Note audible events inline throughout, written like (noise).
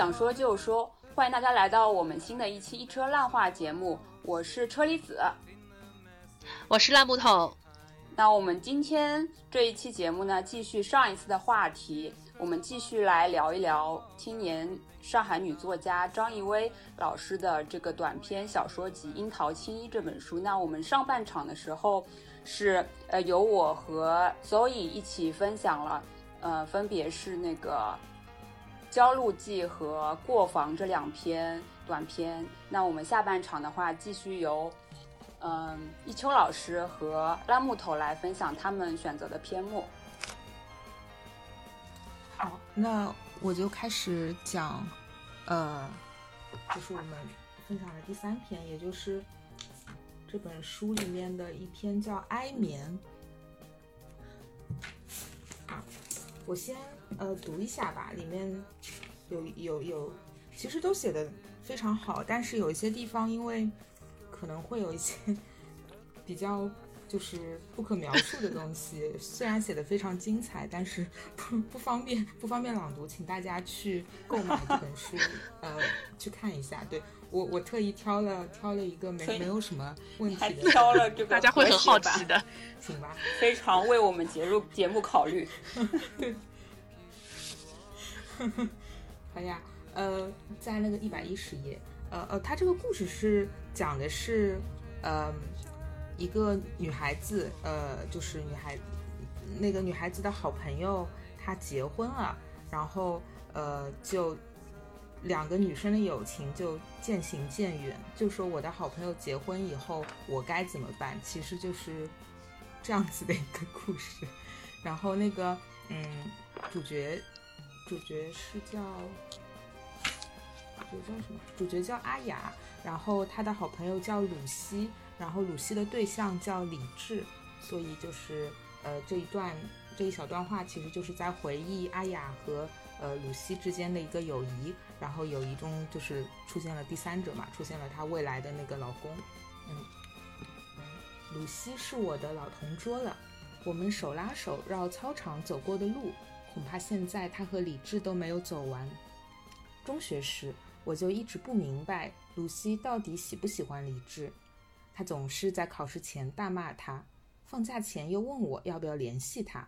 想说就说，欢迎大家来到我们新的一期一车烂话节目，我是车厘子。我是烂木头。那我们今天这一期节目呢，继续上一次的话题，我们继续来聊一聊青年上海女作家张艺薇老师的这个短篇小说集《樱桃青衣》这本书。那我们上半场的时候是呃由我和 Zoe 一起分享了，呃分别是那个《焦路记》和《过房》这两篇短篇。那我们下半场的话，继续由嗯，一秋老师和拉木头来分享他们选择的篇目。好，那我就开始讲，呃，就是我们分享的第三篇，也就是这本书里面的一篇叫《哀眠》。我先呃读一下吧，里面有有有，其实都写的非常好，但是有一些地方因为可能会有一些比较就是不可描述的东西，虽然写的非常精彩，但是不不方便不方便朗读，请大家去购买这本书，呃，去看一下。对我我特意挑了挑了一个没没有什么问题的，挑了这个，(laughs) 大家会很好奇，的。行吧？非常为我们节目节目考虑。(laughs) 好呀，呃，在那个一百一十页，呃呃，他这个故事是讲的是，呃，一个女孩子，呃，就是女孩，那个女孩子的好朋友她结婚了，然后呃，就两个女生的友情就渐行渐远。就说我的好朋友结婚以后，我该怎么办？其实就是这样子的一个故事。(laughs) 然后那个，嗯，主角主角是叫主角叫什么？主角叫阿雅，然后他的好朋友叫鲁西，然后鲁西的对象叫李智，所以就是呃这一段这一小段话其实就是在回忆阿雅和呃鲁西之间的一个友谊，然后友谊中就是出现了第三者嘛，出现了她未来的那个老公，嗯，鲁西是我的老同桌了。我们手拉手绕操场走过的路，恐怕现在他和李智都没有走完。中学时，我就一直不明白鲁西到底喜不喜欢李智。他总是在考试前大骂他，放假前又问我要不要联系他。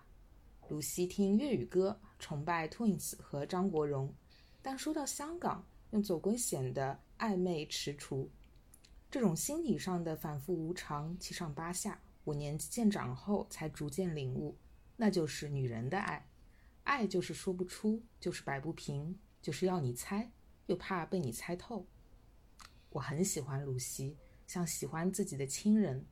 鲁西听粤语歌，崇拜 Twins 和张国荣，但说到香港，又总归显得暧昧踟蹰。这种心理上的反复无常，七上八下。我年纪渐长后，才逐渐领悟，那就是女人的爱。爱就是说不出，就是摆不平，就是要你猜，又怕被你猜透。我很喜欢露西，像喜欢自己的亲人，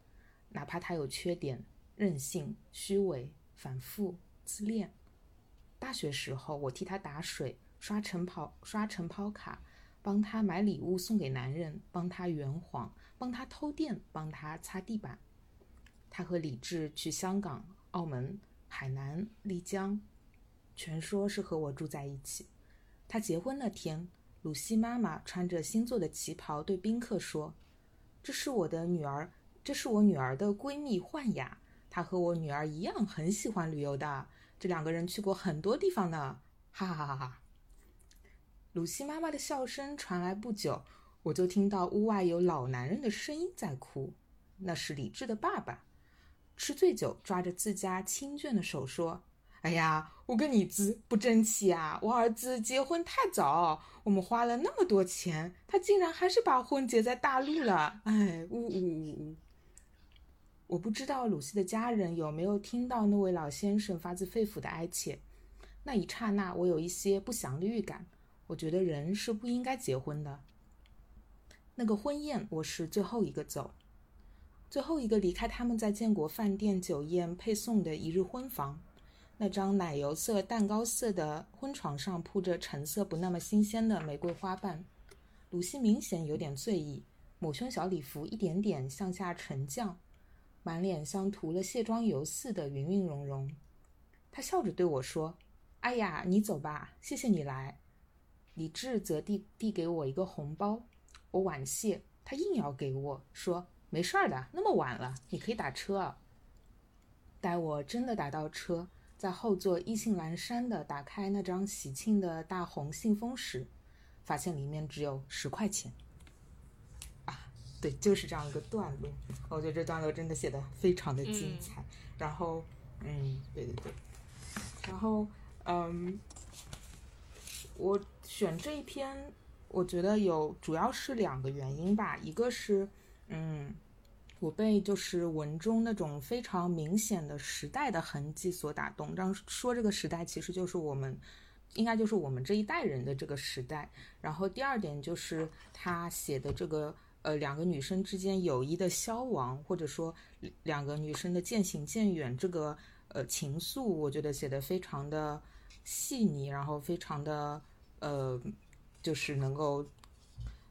哪怕她有缺点，任性、虚伪、反复、自恋。大学时候，我替她打水、刷晨跑、刷晨跑卡，帮她买礼物送给男人，帮她圆谎，帮她偷电，帮她擦地板。他和李智去香港、澳门、海南、丽江，全说是和我住在一起。他结婚那天，鲁西妈妈穿着新做的旗袍对宾客说：“这是我的女儿，这是我女儿的闺蜜焕雅，她和我女儿一样很喜欢旅游的。这两个人去过很多地方呢，哈哈哈哈哈！”鲁西妈妈的笑声传来不久，我就听到屋外有老男人的声音在哭，那是李智的爸爸。吃醉酒，抓着自家亲眷的手说：“哎呀，我跟你子不争气啊！我儿子结婚太早，我们花了那么多钱，他竟然还是把婚结在大陆了。哎，呜呜呜呜！我不知道鲁西的家人有没有听到那位老先生发自肺腑的哀切。那一刹那，我有一些不祥的预感。我觉得人是不应该结婚的。那个婚宴，我是最后一个走。”最后一个离开他们在建国饭店酒宴配送的一日婚房，那张奶油色、蛋糕色的婚床上铺着橙色不那么新鲜的玫瑰花瓣。鲁西明显有点醉意，抹胸小礼服一点点向下沉降，满脸像涂了卸妆油似的云云融融。他笑着对我说：“哎呀，你走吧，谢谢你来。”李智则递递给我一个红包，我婉谢，他硬要给我说。没事儿的，那么晚了，你可以打车。”待我真的打到车，在后座意兴阑珊的打开那张喜庆的大红信封时，发现里面只有十块钱。啊，对，就是这样一个段落。我觉得这段落真的写的非常的精彩。然后，嗯，对对对，然后，嗯，我选这一篇，我觉得有主要是两个原因吧，一个是，嗯。我被就是文中那种非常明显的时代的痕迹所打动。这样说，这个时代其实就是我们，应该就是我们这一代人的这个时代。然后第二点就是他写的这个呃两个女生之间友谊的消亡，或者说两个女生的渐行渐远这个呃情愫，我觉得写的非常的细腻，然后非常的呃就是能够。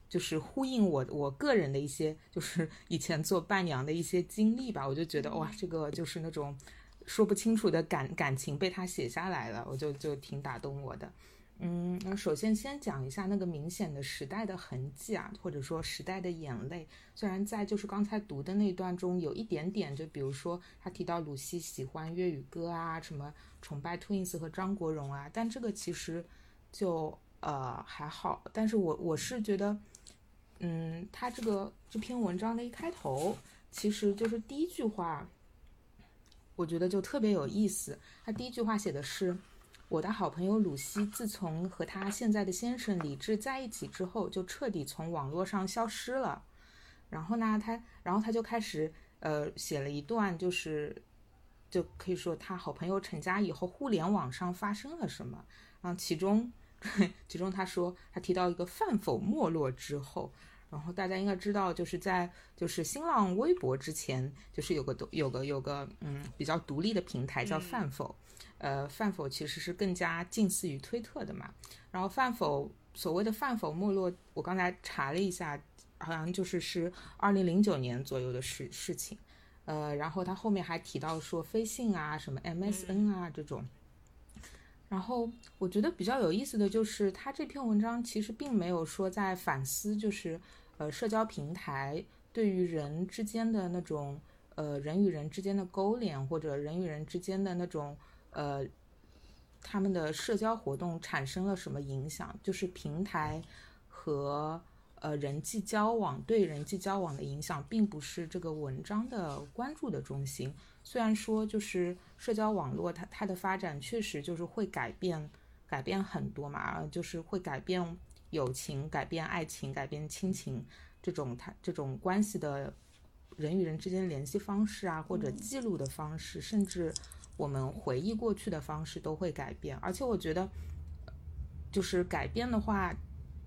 就是呼应我我个人的一些，就是 (laughs) 以前做伴娘的一些经历吧，我就觉得哇，这个就是那种说不清楚的感感情被他写下来了，我就就挺打动我的。嗯，那首先先讲一下那个明显的时代的痕迹啊，或者说时代的眼泪。虽然在就是刚才读的那段中有一点点，就比如说他提到鲁西喜欢粤语歌啊，什么崇拜 Twins 和张国荣啊，但这个其实就呃还好。但是我我是觉得。嗯，他这个这篇文章的一开头，其实就是第一句话，我觉得就特别有意思。他第一句话写的是：“我的好朋友鲁西，自从和他现在的先生李智在一起之后，就彻底从网络上消失了。”然后呢，他然后他就开始呃写了一段，就是就可以说他好朋友成家以后，互联网上发生了什么。然后其中 (laughs) 其中他说他提到一个饭否没落之后。然后大家应该知道，就是在就是新浪微博之前，就是有个有个有个嗯比较独立的平台叫饭否，呃饭否其实是更加近似于推特的嘛。然后饭否所谓的饭否没落，我刚才查了一下，好像就是是二零零九年左右的事事情。呃，然后他后面还提到说飞信啊、什么 MSN 啊这种。然后我觉得比较有意思的就是，他这篇文章其实并没有说在反思，就是。呃，社交平台对于人之间的那种，呃，人与人之间的勾连，或者人与人之间的那种，呃，他们的社交活动产生了什么影响？就是平台和呃人际交往对人际交往的影响，并不是这个文章的关注的中心。虽然说，就是社交网络它它的发展确实就是会改变改变很多嘛，就是会改变。友情改变爱情，改变亲情，这种他这种关系的人与人之间联系方式啊，或者记录的方式，甚至我们回忆过去的方式都会改变。而且我觉得，就是改变的话，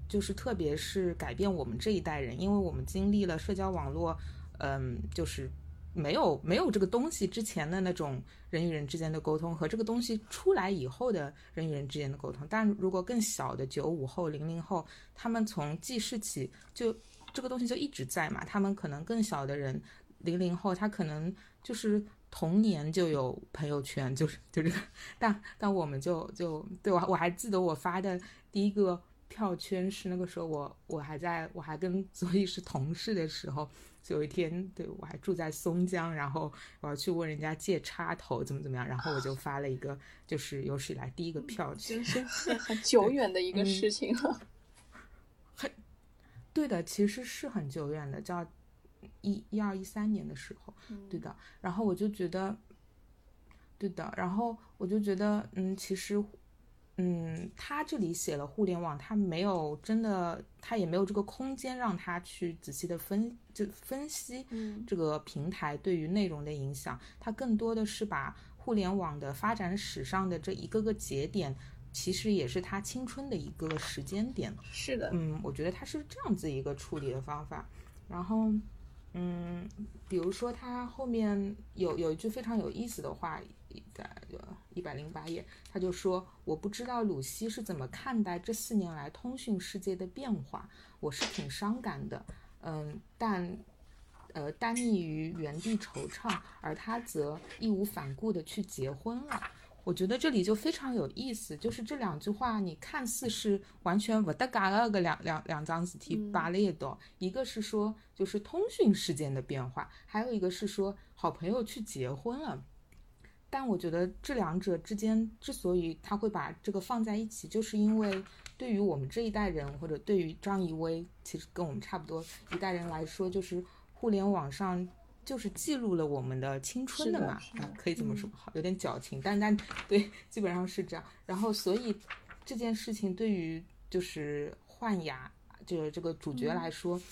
就是特别是改变我们这一代人，因为我们经历了社交网络，嗯，就是。没有没有这个东西之前的那种人与人之间的沟通和这个东西出来以后的人与人之间的沟通，但如果更小的九五后、零零后，他们从记事起就这个东西就一直在嘛，他们可能更小的人，零零后他可能就是童年就有朋友圈，就是就是，但但我们就就对我我还记得我发的第一个票圈是那个时候我我还在我还跟 (laughs) 所以是同事的时候。有一天，对我还住在松江，然后我要去问人家借插头，怎么怎么样，然后我就发了一个，就是有史以来第一个票圈，(laughs) 是很久远的一个事情了。(laughs) 很对的，其实是很久远的，叫一一二一三年的时候，对的。然后我就觉得，对的，然后我就觉得，嗯，其实。嗯，他这里写了互联网，他没有真的，他也没有这个空间让他去仔细的分就分析这个平台对于内容的影响。他更多的是把互联网的发展史上的这一个个节点，其实也是他青春的一个时间点。是的，嗯，我觉得他是这样子一个处理的方法。然后，嗯，比如说他后面有有一句非常有意思的话。在一百零八页，他就说：“我不知道鲁西是怎么看待这四年来通讯世界的变化，我是挺伤感的。嗯，但，呃，单溺于原地惆怅，而他则义无反顾地去结婚了。我觉得这里就非常有意思，就是这两句话，你看似是完全不搭嘎的个两两两张字体摆了一道，一个是说就是通讯事件的变化，还有一个是说好朋友去结婚了。但我觉得这两者之间之所以他会把这个放在一起，就是因为对于我们这一代人，或者对于张怡薇，其实跟我们差不多一代人来说，就是互联网上就是记录了我们的青春的嘛，啊，可以这么说，好，有点矫情，但但对，基本上是这样。然后，所以这件事情对于就是焕雅，这这个主角来说。嗯，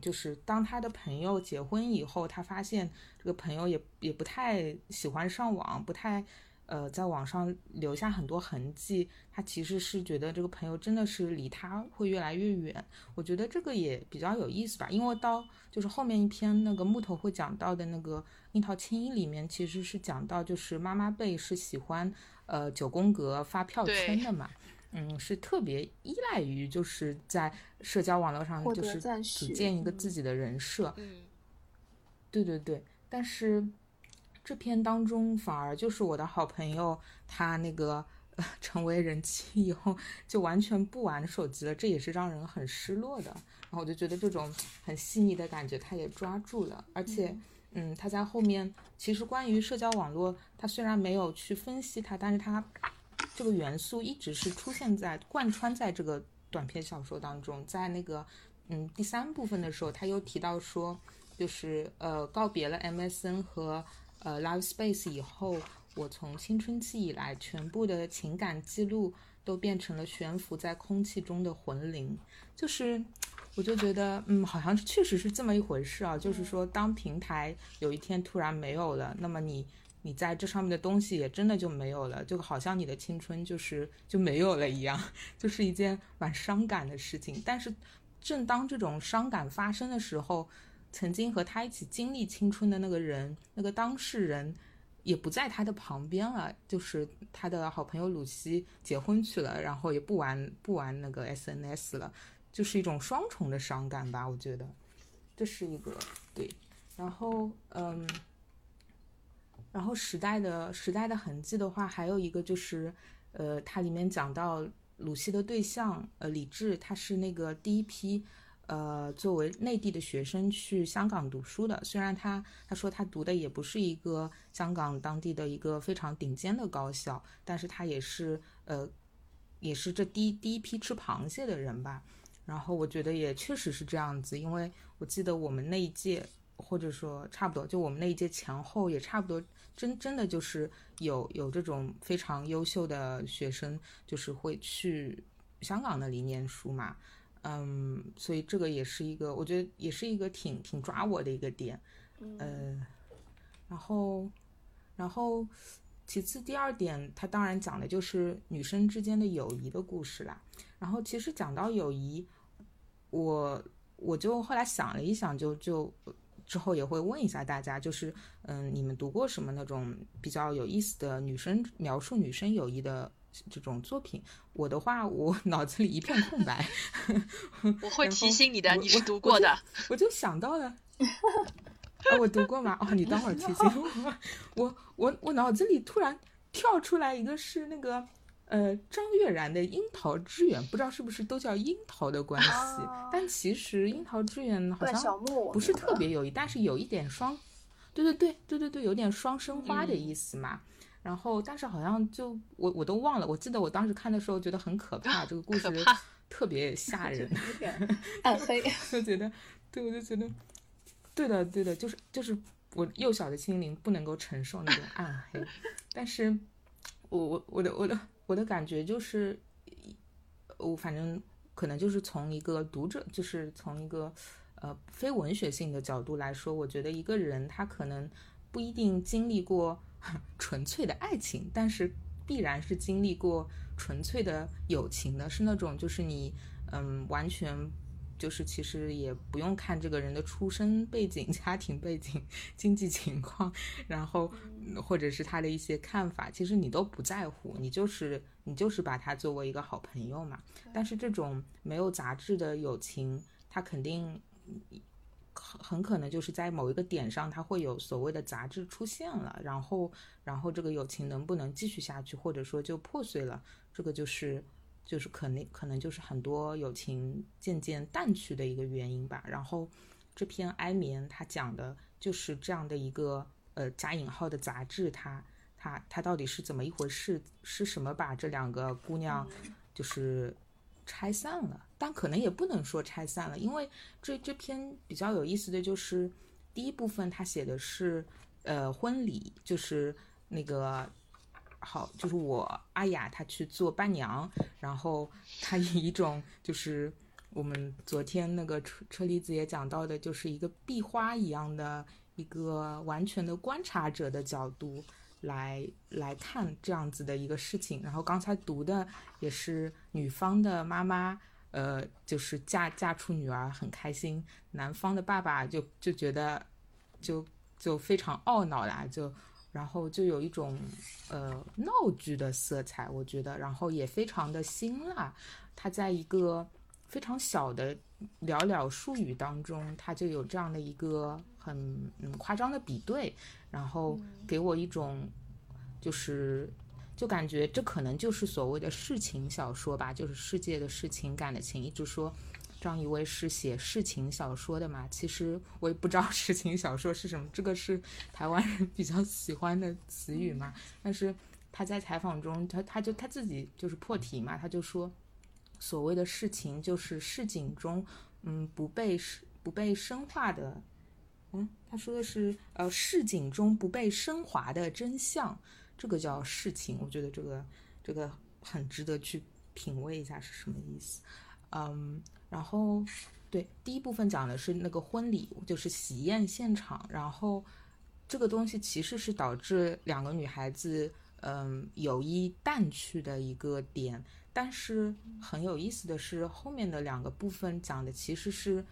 就是当他的朋友结婚以后，他发现这个朋友也也不太喜欢上网，不太呃在网上留下很多痕迹。他其实是觉得这个朋友真的是离他会越来越远。我觉得这个也比较有意思吧，因为到就是后面一篇那个木头会讲到的那个樱桃青衣里面，其实是讲到就是妈妈辈是喜欢呃九宫格发票圈的嘛。嗯，是特别依赖于就是在社交网络上，就是组建一个自己的人设。嗯，对对对。但是这篇当中，反而就是我的好朋友，他那个 (laughs) 成为人气以后，就完全不玩手机了，这也是让人很失落的。然后我就觉得这种很细腻的感觉，他也抓住了。而且，嗯，他在后面其实关于社交网络，他虽然没有去分析它，但是他。这个元素一直是出现在贯穿在这个短篇小说当中，在那个嗯第三部分的时候，他又提到说，就是呃告别了 MSN 和呃 Live Space 以后，我从青春期以来全部的情感记录都变成了悬浮在空气中的魂灵，就是我就觉得嗯好像确实是这么一回事啊，就是说当平台有一天突然没有了，那么你。你在这上面的东西也真的就没有了，就好像你的青春就是就没有了一样，(laughs) 就是一件蛮伤感的事情。但是，正当这种伤感发生的时候，曾经和他一起经历青春的那个人，那个当事人也不在他的旁边了，就是他的好朋友鲁西结婚去了，然后也不玩不玩那个 SNS 了，就是一种双重的伤感吧。我觉得这是一个对，然后嗯。然后时代的时代的痕迹的话，还有一个就是，呃，它里面讲到鲁西的对象，呃，李志，他是那个第一批，呃，作为内地的学生去香港读书的。虽然他他说他读的也不是一个香港当地的一个非常顶尖的高校，但是他也是呃，也是这第一第一批吃螃蟹的人吧。然后我觉得也确实是这样子，因为我记得我们那一届，或者说差不多，就我们那一届前后也差不多。真真的就是有有这种非常优秀的学生，就是会去香港那里念书嘛，嗯，所以这个也是一个，我觉得也是一个挺挺抓我的一个点，呃，然后然后其次第二点，他当然讲的就是女生之间的友谊的故事啦。然后其实讲到友谊，我我就后来想了一想，就就。之后也会问一下大家，就是嗯，你们读过什么那种比较有意思的女生描述女生友谊的这种作品？我的话，我 (laughs) 脑子里一片空白。(laughs) 我会提醒你的，你是读过的。我就想到了，(laughs) 我读过吗？哦，你等会儿提醒我。我我我脑子里突然跳出来一个是那个。呃，张悦然的《樱桃之远》，不知道是不是都叫樱桃的关系？但其实《樱桃之远》好像不是特别有意，但是有一点双，对对对对对对，有点双生花的意思嘛。然后，但是好像就我我都忘了，我记得我当时看的时候觉得很可怕，这个故事特别吓 (laughs) 人，暗 (laughs) 黑，就觉得，对，我就觉得，对的对的，就是就是我幼小的心灵不能够承受那种暗黑，但是我我我的我的。我的我的感觉就是，我反正可能就是从一个读者，就是从一个呃非文学性的角度来说，我觉得一个人他可能不一定经历过 (laughs) 纯粹的爱情，但是必然是经历过纯粹的友情的，是那种就是你嗯完全。就是其实也不用看这个人的出身背景、(laughs) 家庭背景、(laughs) 经济情况，然后或者是他的一些看法，其实你都不在乎，你就是你就是把他作为一个好朋友嘛。但是这种没有杂质的友情，他肯定很很可能就是在某一个点上，他会有所谓的杂质出现了，然后然后这个友情能不能继续下去，或者说就破碎了，这个就是就是可能可能就是很多友情渐渐淡去的一个原因吧。然后这篇《哀眠》它讲的就是这样的一个呃加引号的杂志，它它它到底是怎么一回事？是什么把这两个姑娘就是拆散了？但可能也不能说拆散了，因为这这篇比较有意思的就是第一部分，他写的是呃婚礼，就是那个好，就是我阿雅她去做伴娘，然后她以一种就是我们昨天那个车车厘子也讲到的，就是一个壁花一样的一个完全的观察者的角度来来看这样子的一个事情。然后刚才读的也是女方的妈妈。呃，就是嫁嫁出女儿很开心，男方的爸爸就就觉得就就非常懊恼啦，就然后就有一种呃闹剧的色彩，我觉得，然后也非常的辛辣。它在一个非常小的寥寥数语当中，它就有这样的一个很嗯夸张的比对，然后给我一种就是。就感觉这可能就是所谓的世情小说吧，就是世界的事情感的情。一直说张一威是写世情小说的嘛，其实我也不知道世情小说是什么，这个是台湾人比较喜欢的词语嘛。但是他在采访中，他他就他自己就是破题嘛，他就说所谓的事情就是市井中嗯不被不被深化的，嗯，他说的是呃市井中不被升华的真相。这个叫事情，我觉得这个这个很值得去品味一下是什么意思。嗯，然后对第一部分讲的是那个婚礼，就是喜宴现场，然后这个东西其实是导致两个女孩子嗯友谊淡去的一个点。但是很有意思的是，后面的两个部分讲的其实是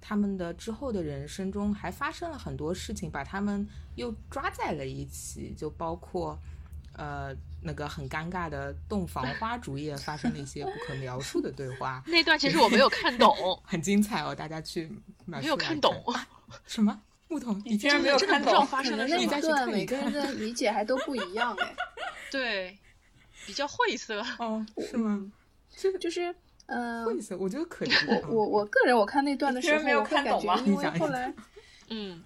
他们的之后的人生中还发生了很多事情，把他们又抓在了一起，就包括。呃，那个很尴尬的洞房花烛夜发生了一些不可描述的对话。那段其实我没有看懂，(laughs) 很精彩哦，大家去买没有看懂什么？牧童，你竟然没有看懂？发生了那一段每个人的理解还都不一样哎。(laughs) 对，比较晦涩。哦，是吗？这就是呃，晦涩，我觉得可以。我我我个人我看那段的时候，没有看懂吗？因为后来，嗯，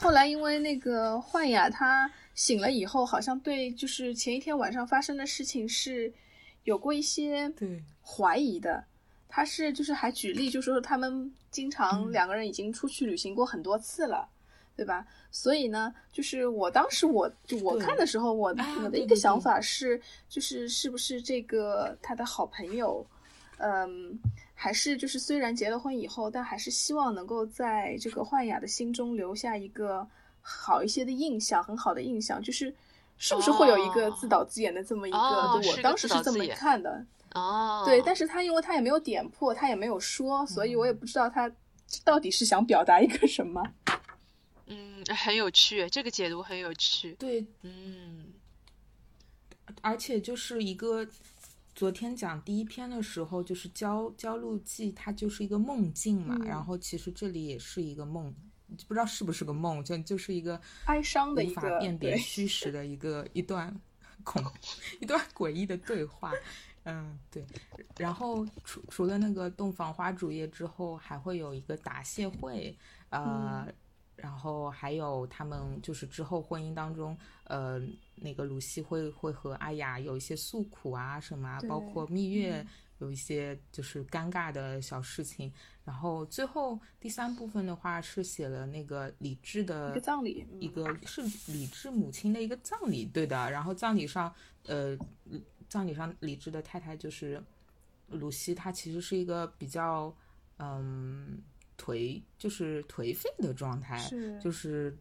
后来因为那个幻雅她。醒了以后，好像对就是前一天晚上发生的事情是有过一些怀疑的。他是就是还举例，就说他们经常两个人已经出去旅行过很多次了，对吧？所以呢，就是我当时我就我看的时候，我我的一个想法是，就是是不是这个他的好朋友，嗯，还是就是虽然结了婚以后，但还是希望能够在这个幻雅的心中留下一个。好一些的印象，很好的印象，就是是不是会有一个自导自演的这么一个？我当时是这么看的。哦，对，但是他因为他也没有点破，他也没有说，所以我也不知道他到底是想表达一个什么。嗯，很有趣，这个解读很有趣。对，嗯，而且就是一个昨天讲第一篇的时候，就是《焦焦路记》，它就是一个梦境嘛，然后其实这里也是一个梦。不知道是不是个梦，就就是一个哀伤的无法辨别虚实的一个一段恐 (laughs) 一段诡异的对话。嗯，对。然后除除了那个洞房花烛夜之后，还会有一个答谢会，呃，然后还有他们就是之后婚姻当中，呃，那个鲁西会会和阿雅有一些诉苦啊什么，包括蜜月。有一些就是尴尬的小事情，然后最后第三部分的话是写了那个李智的一个葬礼，一个是李智母亲的一个葬礼，对的。然后葬礼上，呃，葬礼上李智的太太就是鲁西，她其实是一个比较嗯颓，就是颓废的状态，就是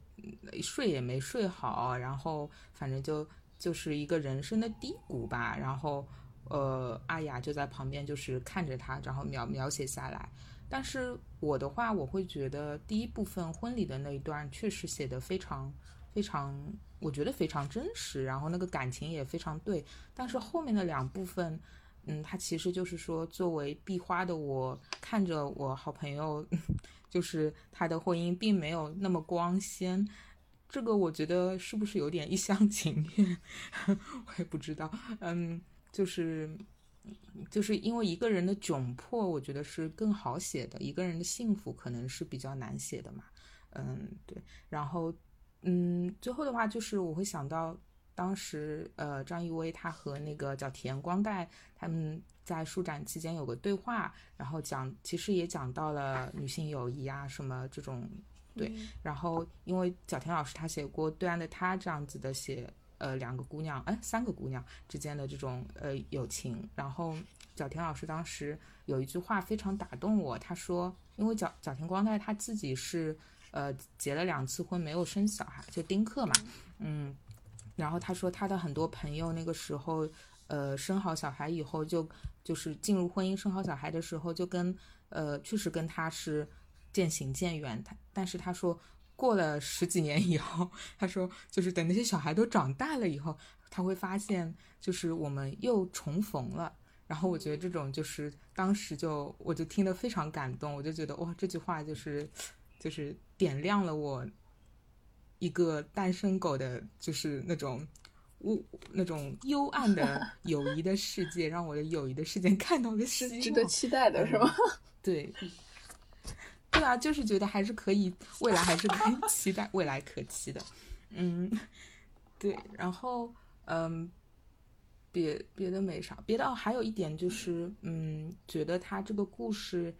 睡也没睡好，然后反正就就是一个人生的低谷吧，然后。呃，阿雅就在旁边，就是看着他，然后描描写下来。但是我的话，我会觉得第一部分婚礼的那一段确实写的非常非常，我觉得非常真实，然后那个感情也非常对。但是后面的两部分，嗯，他其实就是说，作为壁花的我，看着我好朋友就是他的婚姻并没有那么光鲜。这个我觉得是不是有点一厢 (laughs) 情愿？我也不知道。嗯，就是就是因为一个人的窘迫，我觉得是更好写的；一个人的幸福可能是比较难写的嘛。嗯，对。然后，嗯，最后的话就是我会想到。当时，呃，张艺威他和那个叫田光代他们在书展期间有个对话，然后讲，其实也讲到了女性友谊啊，什么这种，对。然后，因为小田老师他写过《对岸的她》这样子的写，呃，两个姑娘，哎，三个姑娘之间的这种呃友情。然后，小田老师当时有一句话非常打动我，他说，因为角角田光太他自己是呃结了两次婚，没有生小孩，就丁克嘛，嗯。然后他说，他的很多朋友那个时候，呃，生好小孩以后就就是进入婚姻生好小孩的时候，就跟呃，确实跟他是渐行渐远。他但是他说，过了十几年以后，他说就是等那些小孩都长大了以后，他会发现就是我们又重逢了。然后我觉得这种就是当时就我就听得非常感动，我就觉得哇，这句话就是就是点亮了我。一个单身狗的，就是那种乌那种幽暗的 (laughs) 友谊的世界，让我的友谊的世界看到了希望，值得期待的是吗？对，对啊，就是觉得还是可以，未来还是可以期待，未来可期的。嗯，对，然后嗯，别别的没啥，别的哦，还有一点就是，嗯，觉得他这个故事，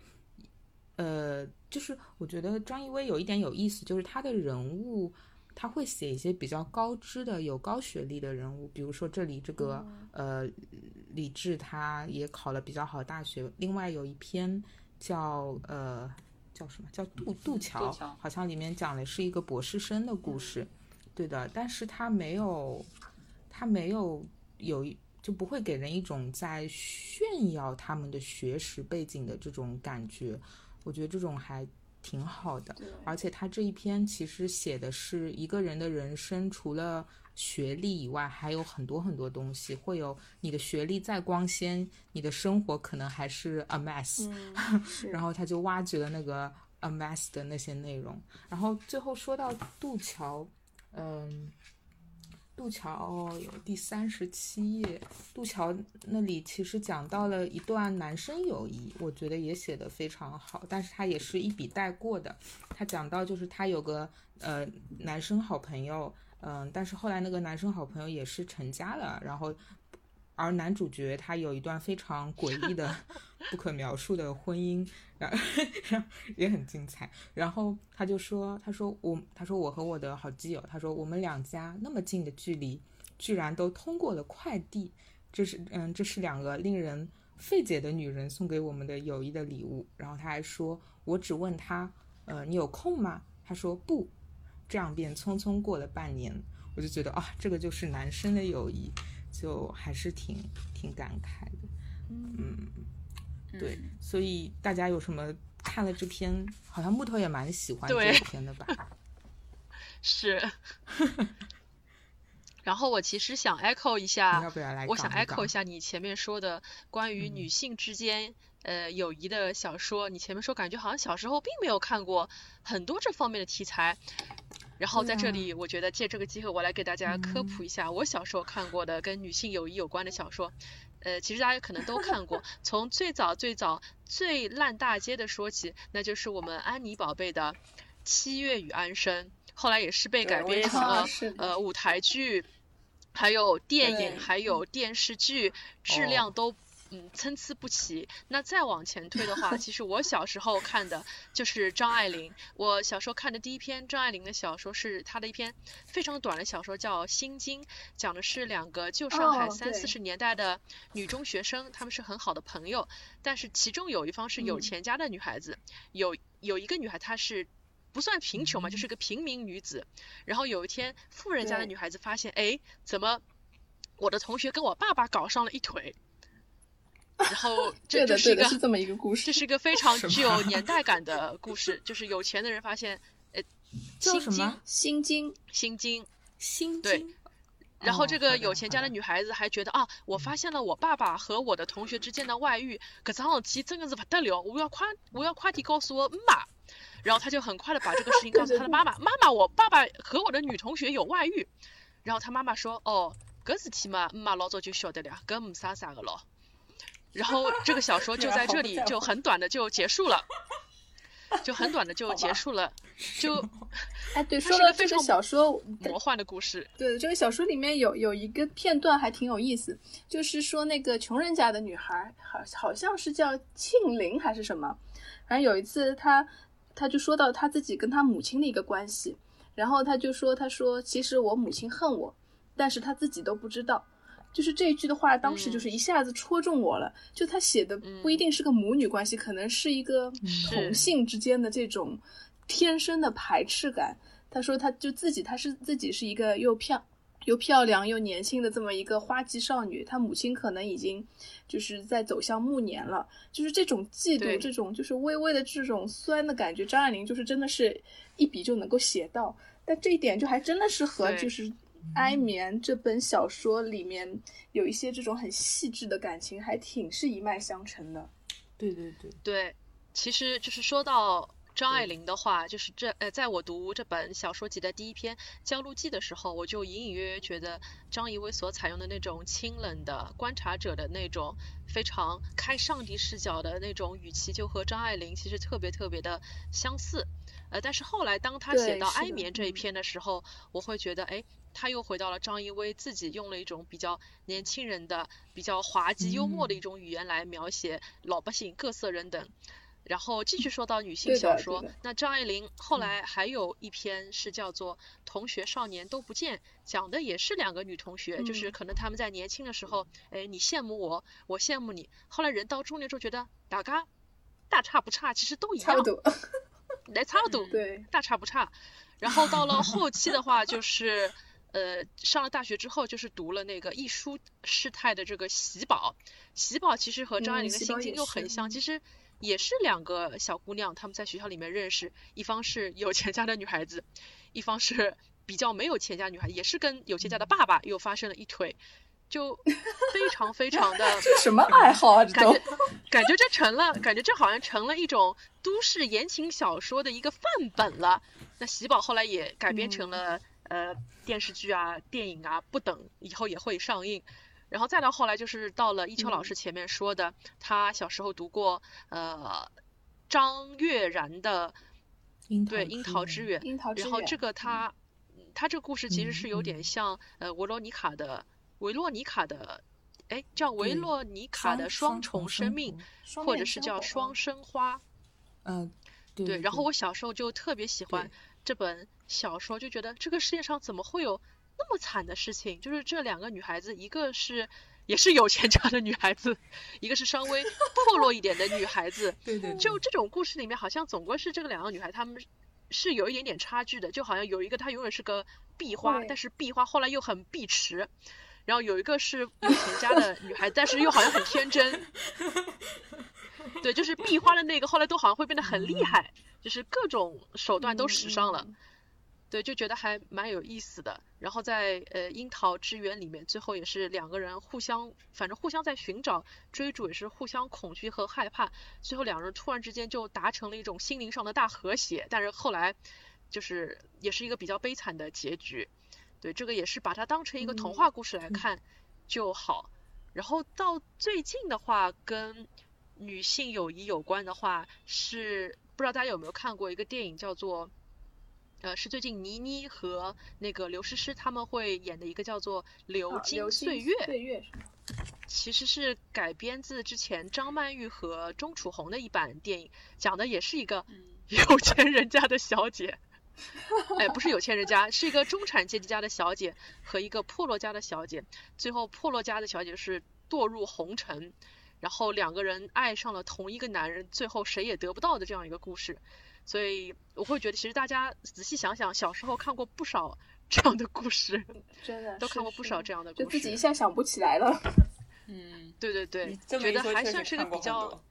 呃，就是我觉得张艺威有一点有意思，就是他的人物。他会写一些比较高知的、有高学历的人物，比如说这里这个呃李志，他也考了比较好的大学。另外有一篇叫呃叫什么叫杜杜桥，好像里面讲的是一个博士生的故事，对的。但是他没有他没有有就不会给人一种在炫耀他们的学识背景的这种感觉，我觉得这种还。挺好的，而且他这一篇其实写的是一个人的人生，除了学历以外，还有很多很多东西。会有你的学历再光鲜，你的生活可能还是 a mess。(laughs) 然后他就挖掘了那个 a mess 的那些内容。然后最后说到杜桥，嗯。渡桥有第三十七页，渡桥那里其实讲到了一段男生友谊，我觉得也写的非常好，但是他也是一笔带过的。他讲到就是他有个呃男生好朋友，嗯，但是后来那个男生好朋友也是成家了，然后。而男主角他有一段非常诡异的、(laughs) 不可描述的婚姻，然后也很精彩。然后他就说：“他说我，他说我和我的好基友，他说我们两家那么近的距离，居然都通过了快递。这是嗯，这是两个令人费解的女人送给我们的友谊的礼物。”然后他还说：“我只问他，呃，你有空吗？”他说：“不。”这样便匆匆过了半年。我就觉得啊，这个就是男生的友谊。就还是挺挺感慨的，嗯，对，所以大家有什么看了这篇，好像木头也蛮喜欢这篇的吧？(laughs) 是。(laughs) 然后我其实想 echo 一下，我想 echo 一下你前面说的关于女性之间呃友谊的小说。你前面说感觉好像小时候并没有看过很多这方面的题材。然后在这里，我觉得借这个机会，我来给大家科普一下我小时候看过的跟女性友谊有关的小说。呃，其实大家可能都看过，(laughs) 从最早最早最烂大街的说起，那就是我们安妮宝贝的《七月与安生》，后来也是被改编成了呃舞台剧，还有电影，还有电视剧，质量都。嗯，参差不齐。那再往前推的话，其实我小时候看的就是张爱玲。我小时候看的第一篇张爱玲的小说是她的一篇非常短的小说，叫《心经》，讲的是两个旧上海三四十年代的女中学生，她们是很好的朋友，但是其中有一方是有钱家的女孩子，有有一个女孩她是不算贫穷嘛，就是个平民女子。然后有一天，富人家的女孩子发现，哎，怎么我的同学跟我爸爸搞上了一腿？然后 (laughs) 这就是一个是这么一个故事，这是一个非常具有年代感的故事。就是有钱的人发现，呃，心经，心经，心经，心经。对。然后这个有钱家的女孩子还觉得啊，我发现了我爸爸和我的同学之间的外遇，可这样子真的是不得了，我要快，我要快点告诉我妈。然后他就很快的把这个事情告诉他的妈妈，(laughs) 妈妈，我爸爸和我的女同学有外遇。然后他妈妈说，哦，搿事体嘛，妈老早就晓得了，搿没啥啥个咯。然后这个小说就在这里 (laughs) 就很短的就结束了。(laughs) 就很短的就结束了，就，(laughs) 哎，对，说到这个小说魔幻的故事，对，这个小说里面有有一个片段还挺有意思，就是说那个穷人家的女孩，好好像是叫庆龄还是什么，反正有一次她，她就说到她自己跟她母亲的一个关系，然后她就说，她说其实我母亲恨我，但是她自己都不知道。就是这一句的话，当时就是一下子戳中我了。就他写的不一定是个母女关系，可能是一个同性之间的这种天生的排斥感。他说，他就自己，他是自己是一个又漂又漂亮又年轻的这么一个花季少女，他母亲可能已经就是在走向暮年了。就是这种嫉妒，这种就是微微的这种酸的感觉，张爱玲就是真的是一笔就能够写到。但这一点就还真的是和就是。《哀眠》这本小说里面有一些这种很细致的感情，还挺是一脉相承的。对对对对，其实就是说到张爱玲的话，就是这呃，在我读这本小说集的第一篇《焦露记》的时候，我就隐隐约约觉得张仪薇所采用的那种清冷的观察者的那种非常开上帝视角的那种语气，就和张爱玲其实特别特别的相似。呃，但是后来当他写到《哀眠》这一篇的时候，我会觉得，哎。他又回到了张一威自己用了一种比较年轻人的、比较滑稽幽默的一种语言来描写老百姓各色人等。然后继续说到女性小说，那张爱玲后来还有一篇是叫做《同学少年都不见》，讲的也是两个女同学，就是可能她们在年轻的时候，哎，你羡慕我，我羡慕你。后来人到中年之后觉得大家大差不差，其实都一样，(laughs) 来差不多，(laughs) 对，大差不差。然后到了后期的话，就是。呃，上了大学之后，就是读了那个一书世态的这个喜宝。喜宝其实和张爱玲的心境又很像，其实也是两个小姑娘，她们在学校里面认识，一方是有钱家的女孩子，一方是比较没有钱家女孩，也是跟有钱家的爸爸又发生了一腿，就非常非常的 (laughs) 这什么爱好啊？感觉感觉这成了，感觉这好像成了一种都市言情小说的一个范本了。那喜宝后来也改编成了。呃，电视剧啊，电影啊，不等，以后也会上映。然后再到后来，就是到了一秋老师前面说的，他小时候读过呃张悦然的对《樱桃之源》，然后这个他他这个故事其实是有点像呃维罗妮卡的维洛妮卡的，哎叫维洛妮卡的双重生命，或者是叫双生花。嗯，对。然后我小时候就特别喜欢。这本小说就觉得这个世界上怎么会有那么惨的事情？就是这两个女孩子，一个是也是有钱家的女孩子，一个是稍微破落一点的女孩子。对对。就这种故事里面，好像总归是这个两个女孩，她们是有一点点差距的。就好像有一个她永远是个壁花，但是壁花后来又很碧池。然后有一个是有钱家的女孩，但是又好像很天真。(laughs) (laughs) 对，就是壁花的那个，后来都好像会变得很厉害。就是各种手段都使上了，对，就觉得还蛮有意思的。然后在呃樱桃之源里面，最后也是两个人互相，反正互相在寻找、追逐，也是互相恐惧和害怕。最后两人突然之间就达成了一种心灵上的大和谐，但是后来就是也是一个比较悲惨的结局。对，这个也是把它当成一个童话故事来看就好。然后到最近的话，跟女性友谊有关的话是。不知道大家有没有看过一个电影，叫做，呃，是最近倪妮和那个刘诗诗他们会演的一个叫做《流金岁月》，岁月其实是改编自之前张曼玉和钟楚红的一版电影，讲的也是一个 (laughs) 有钱人家的小姐，哎，不是有钱人家，是一个中产阶级家的小姐和一个破落家的小姐，最后破落家的小姐是堕入红尘。然后两个人爱上了同一个男人，最后谁也得不到的这样一个故事，所以我会觉得，其实大家仔细想想，小时候看过不少 (laughs) 这样的故事，(laughs) 真的都看过不少这样的故事，就自己一下想不起来了。(laughs) 嗯，对对对，觉得还算是个比较，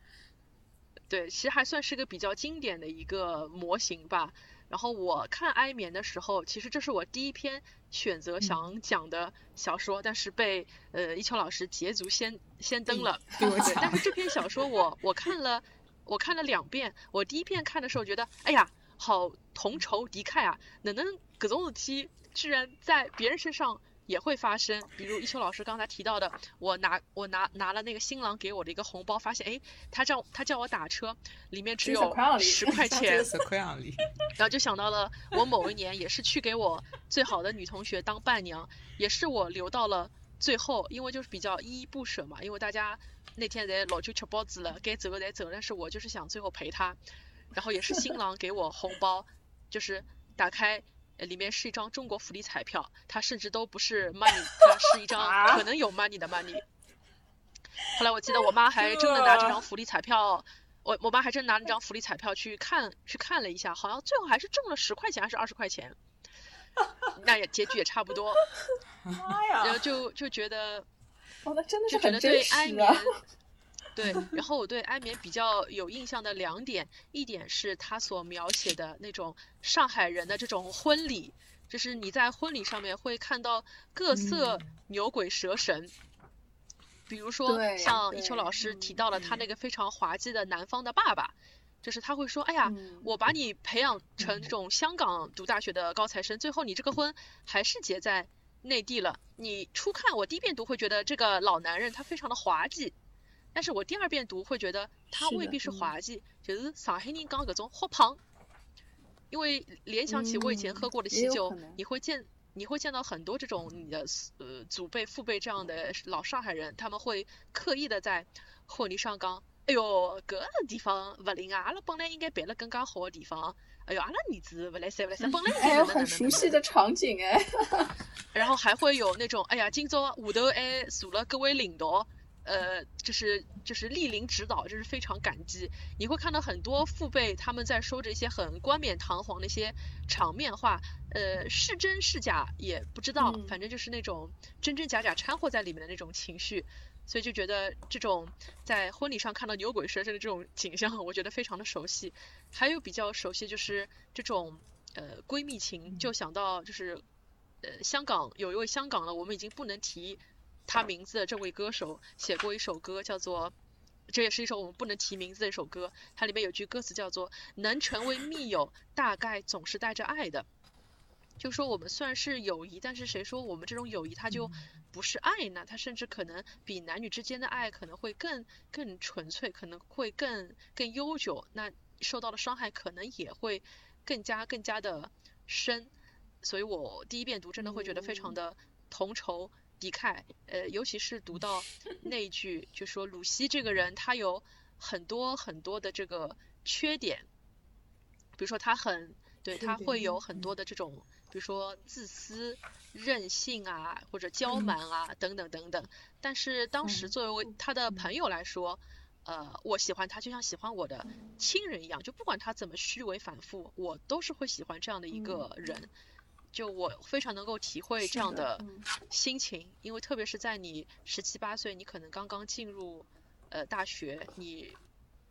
对，其实还算是个比较经典的一个模型吧。然后我看《哀眠》的时候，其实这是我第一篇选择想讲的小说，但是被呃一秋老师捷足先先登了。(laughs) 对，但是这篇小说我我看了，我看了两遍。我第一遍看的时候觉得，哎呀，好同仇敌忾啊！哪能各种事体居然在别人身上也会发生？比如一秋老师刚才提到的，我拿我拿拿了那个新郎给我的一个红包，发现哎，他叫他叫我打车，里面只有十块 (laughs) 钱，(laughs) 然后就想到了我某一年也是去给我最好的女同学当伴娘，也是我留到了最后，因为就是比较依依不舍嘛，因为大家。那天在老酒吃包子了，该走的得走，但是我就是想最后陪她，然后也是新郎给我红包，就是打开里面是一张中国福利彩票，它甚至都不是 (laughs) money，它是一张可能有 money 的 money。(laughs) 后来我记得我妈还真的拿这张福利彩票，我我妈还真拿那张福利彩票去看去看了一下，好像最后还是中了十块钱还是二十块钱，(laughs) 那也结局也差不多。妈呀！然后就就觉得。哦，那真的是很真实啊！对，然 (laughs) 后我对安眠比较有印象的两点，一点是他所描写的那种上海人的这种婚礼，就是你在婚礼上面会看到各色牛鬼蛇神，比如说像一秋老师提到了他那个非常滑稽的南方的爸爸，就是他会说：“哎呀，我把你培养成这种香港读大学的高材生，最后你这个婚还是结在。”内地了，你初看我第一遍读会觉得这个老男人他非常的滑稽，但是我第二遍读会觉得他未必是滑稽，就是上海人讲各种喝胖，因为联想起我以前喝过的喜酒，你会见你会见到很多这种你的呃祖辈父辈这样的老上海人，他们会刻意的在婚礼上讲，哎呦，搿地方勿灵啊，阿拉本来应该办了更加好的地方。哎哟，阿拉儿子不来塞不来塞，本来 (laughs) 还有很熟悉的场景哎。(laughs) 然后还会有那种，哎呀，今朝下头还坐了各位领导，呃，就是就是莅临指导，就是非常感激。你会看到很多父辈他们在说着一些很冠冕堂皇的一些场面话，呃，是真是假也不知道，反正就是那种真真假假掺和在里面的那种情绪。所以就觉得这种在婚礼上看到牛鬼蛇神的这种景象，我觉得非常的熟悉。还有比较熟悉就是这种呃闺蜜情，就想到就是呃香港有一位香港的，我们已经不能提他名字的这位歌手写过一首歌，叫做这也是一首我们不能提名字的一首歌。它里面有句歌词叫做能成为密友，大概总是带着爱的。就说我们虽然是友谊，但是谁说我们这种友谊它就不是爱呢？它甚至可能比男女之间的爱可能会更更纯粹，可能会更更悠久。那受到的伤害可能也会更加更加的深。所以我第一遍读真的会觉得非常的同仇敌忾。呃，尤其是读到那一句，就说鲁西这个人他有很多很多的这个缺点，比如说他很对他会有很多的这种。比如说自私、任性啊，或者娇蛮啊，等等等等。但是当时作为他的朋友来说，呃，我喜欢他就像喜欢我的亲人一样，就不管他怎么虚伪反复，我都是会喜欢这样的一个人。就我非常能够体会这样的心情，因为特别是在你十七八岁，你可能刚刚进入呃大学，你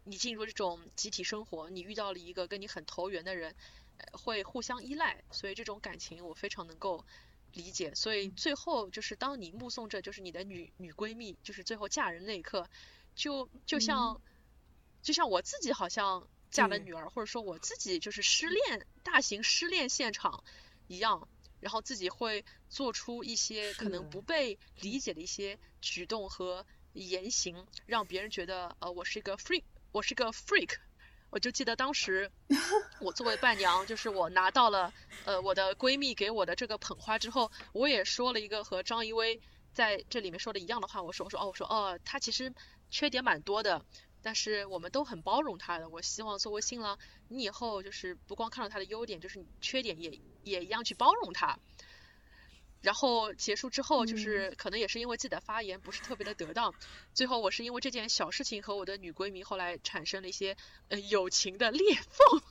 你进入这种集体生活，你遇到了一个跟你很投缘的人。会互相依赖，所以这种感情我非常能够理解。所以最后就是当你目送着就是你的女女闺蜜就是最后嫁人那一刻，就就像就像我自己好像嫁了女儿，或者说我自己就是失恋大型失恋现场一样，然后自己会做出一些可能不被理解的一些举动和言行，让别人觉得呃我是一个 freak，我是个 freak。我就记得当时，(laughs) 我作为伴娘，就是我拿到了呃我的闺蜜给我的这个捧花之后，我也说了一个和张一威在这里面说的一样的话，我说我说哦我说哦他其实缺点蛮多的，但是我们都很包容他的。我希望作为新郎，你以后就是不光看到他的优点，就是你缺点也也一样去包容他。然后结束之后，就是可能也是因为自己的发言不是特别的得当，最后我是因为这件小事情和我的女闺蜜后来产生了一些呃友情的裂缝，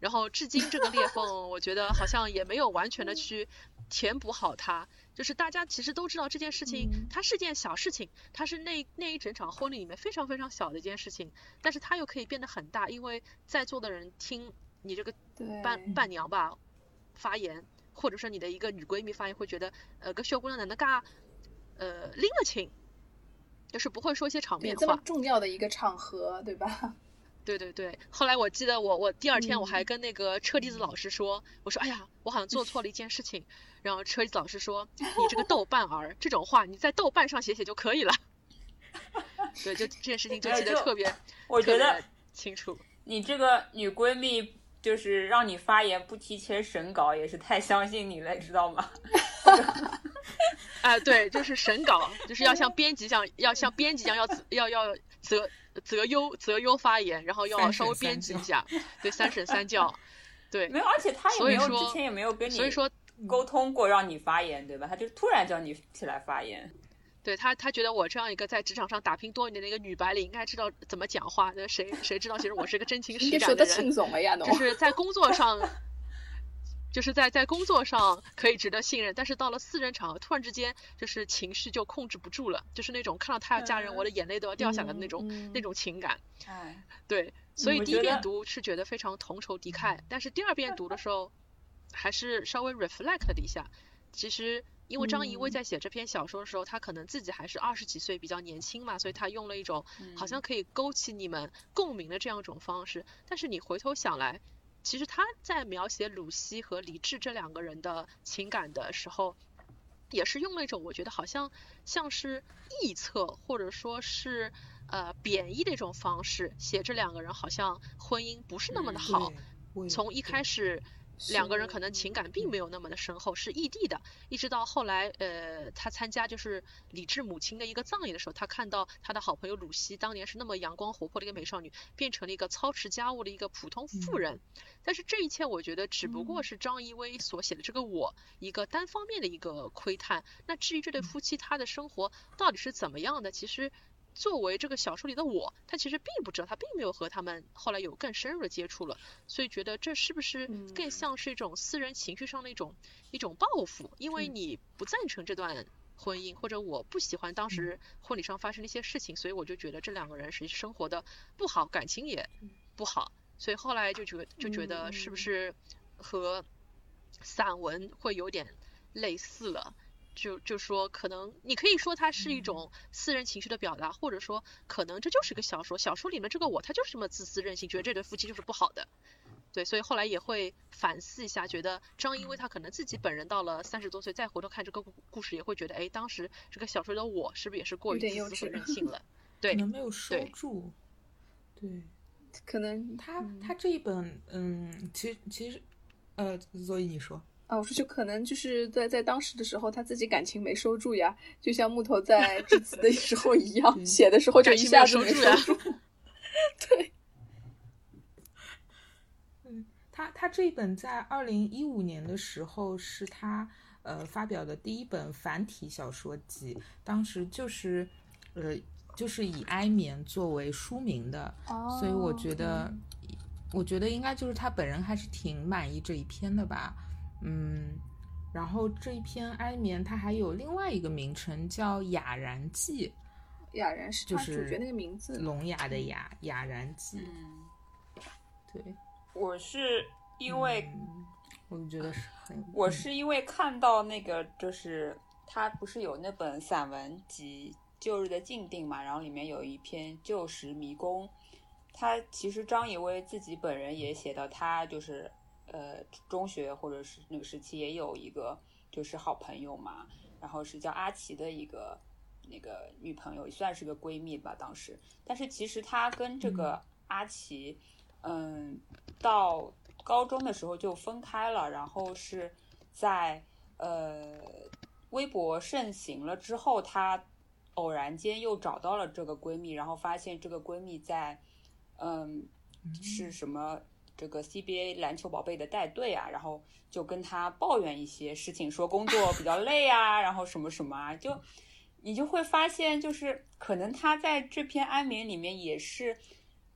然后至今这个裂缝我觉得好像也没有完全的去填补好它，就是大家其实都知道这件事情它是件小事情，它是那那一整场婚礼里面非常非常小的一件事情，但是它又可以变得很大，因为在座的人听你这个伴伴娘吧发言。或者说你的一个女闺蜜发言会觉得，呃，个小姑娘哪能噶，呃，拎得清，就是不会说一些场面话。这么重要的一个场合，对吧？对对对，后来我记得我我第二天我还跟那个车厘子老师说，我说哎呀，我好像做错了一件事情。然后车厘子老师说，你这个豆瓣儿这种话你在豆瓣上写写就可以了。(laughs) 对，就这件事情就记得特别，我觉得清楚。你这个女闺蜜就是让你发言不提前审稿，也是太相信你了，知道吗？哎，(laughs) 对，就是审稿，就是要像编辑一样，要像编辑一样，要要要择择优择优发言，然后要稍微编辑一下，对，三审三教，(laughs) 对。没有，而且他也没有之前也没有跟你所以说沟通过让你发言，对吧？他就突然叫你起来发言。对他，他觉得我这样一个在职场上打拼多年的一个女白领，应该知道怎么讲话。那谁谁知道，其实我是个真情 (laughs) 实感的人，就是在工作上。就是在在工作上可以值得信任，但是到了私人场合，突然之间就是情绪就控制不住了，就是那种看到他要嫁人，我的眼泪都要掉下来的那种那种情感。哎，对，所以第一遍读是觉得非常同仇敌忾，但是第二遍读的时候，还是稍微 reflect 了一下。其实因为张怡薇在写这篇小说的时候，她可能自己还是二十几岁，比较年轻嘛，所以她用了一种好像可以勾起你们共鸣的这样一种方式。但是你回头想来。其实他在描写鲁西和李治这两个人的情感的时候，也是用了一种我觉得好像像是臆测或者说是呃贬义的一种方式写这两个人好像婚姻不是那么的好，从一开始。两个人可能情感并没有那么的深厚，是异地的。一直到后来，呃，他参加就是李治母亲的一个葬礼的时候，他看到他的好朋友鲁西当年是那么阳光活泼的一个美少女，变成了一个操持家务的一个普通妇人。但是这一切，我觉得只不过是张一威所写的这个我一个单方面的一个窥探。那至于这对夫妻他的生活到底是怎么样的，其实。作为这个小说里的我，他其实并不知道，他并没有和他们后来有更深入的接触了，所以觉得这是不是更像是一种私人情绪上的一种一种报复？因为你不赞成这段婚姻，或者我不喜欢当时婚礼上发生的一些事情，所以我就觉得这两个人实际生活的不好，感情也不好，所以后来就觉就觉得是不是和散文会有点类似了。就就说可能你可以说它是一种私人情绪的表达，或者说可能这就是个小说，小说里面这个我他就是这么自私任性，觉得这对夫妻就是不好的，对，所以后来也会反思一下，觉得张一威他可能自己本人到了三十多岁再回头看这个故事，也会觉得，哎，当时这个小说的我是不是也是过于自私任。性了？对，可能没有收住，对，可能。他他这一本，嗯，其实其实，呃，所以你说。啊，我说就可能就是在在当时的时候，他自己感情没收住呀，就像木头在致辞的时候一样，写的时候就一下子没收住。(laughs) 对，(laughs) 嗯，他他这一本在二零一五年的时候是他呃发表的第一本繁体小说集，当时就是呃就是以哀眠作为书名的，所以我觉得我觉得应该就是他本人还是挺满意这一篇的吧。嗯，然后这一篇哀眠，它还有另外一个名称叫《雅然记》，雅然是就是主角那个名字，聋哑的哑，雅然记。嗯，对，我是因为，我觉得是很，我是因为看到那个，就是他不是有那本散文集《旧日的静定》嘛，然后里面有一篇《旧时迷宫》，他其实张以薇自己本人也写到，他就是。呃，中学或者是那个时期也有一个就是好朋友嘛，然后是叫阿奇的一个那个女朋友，也算是个闺蜜吧，当时。但是其实她跟这个阿奇，嗯，到高中的时候就分开了，然后是在呃微博盛行了之后，她偶然间又找到了这个闺蜜，然后发现这个闺蜜在嗯是什么。这个 CBA 篮球宝贝的带队啊，然后就跟他抱怨一些事情，说工作比较累啊，然后什么什么啊，就你就会发现，就是可能他在这篇安眠里面也是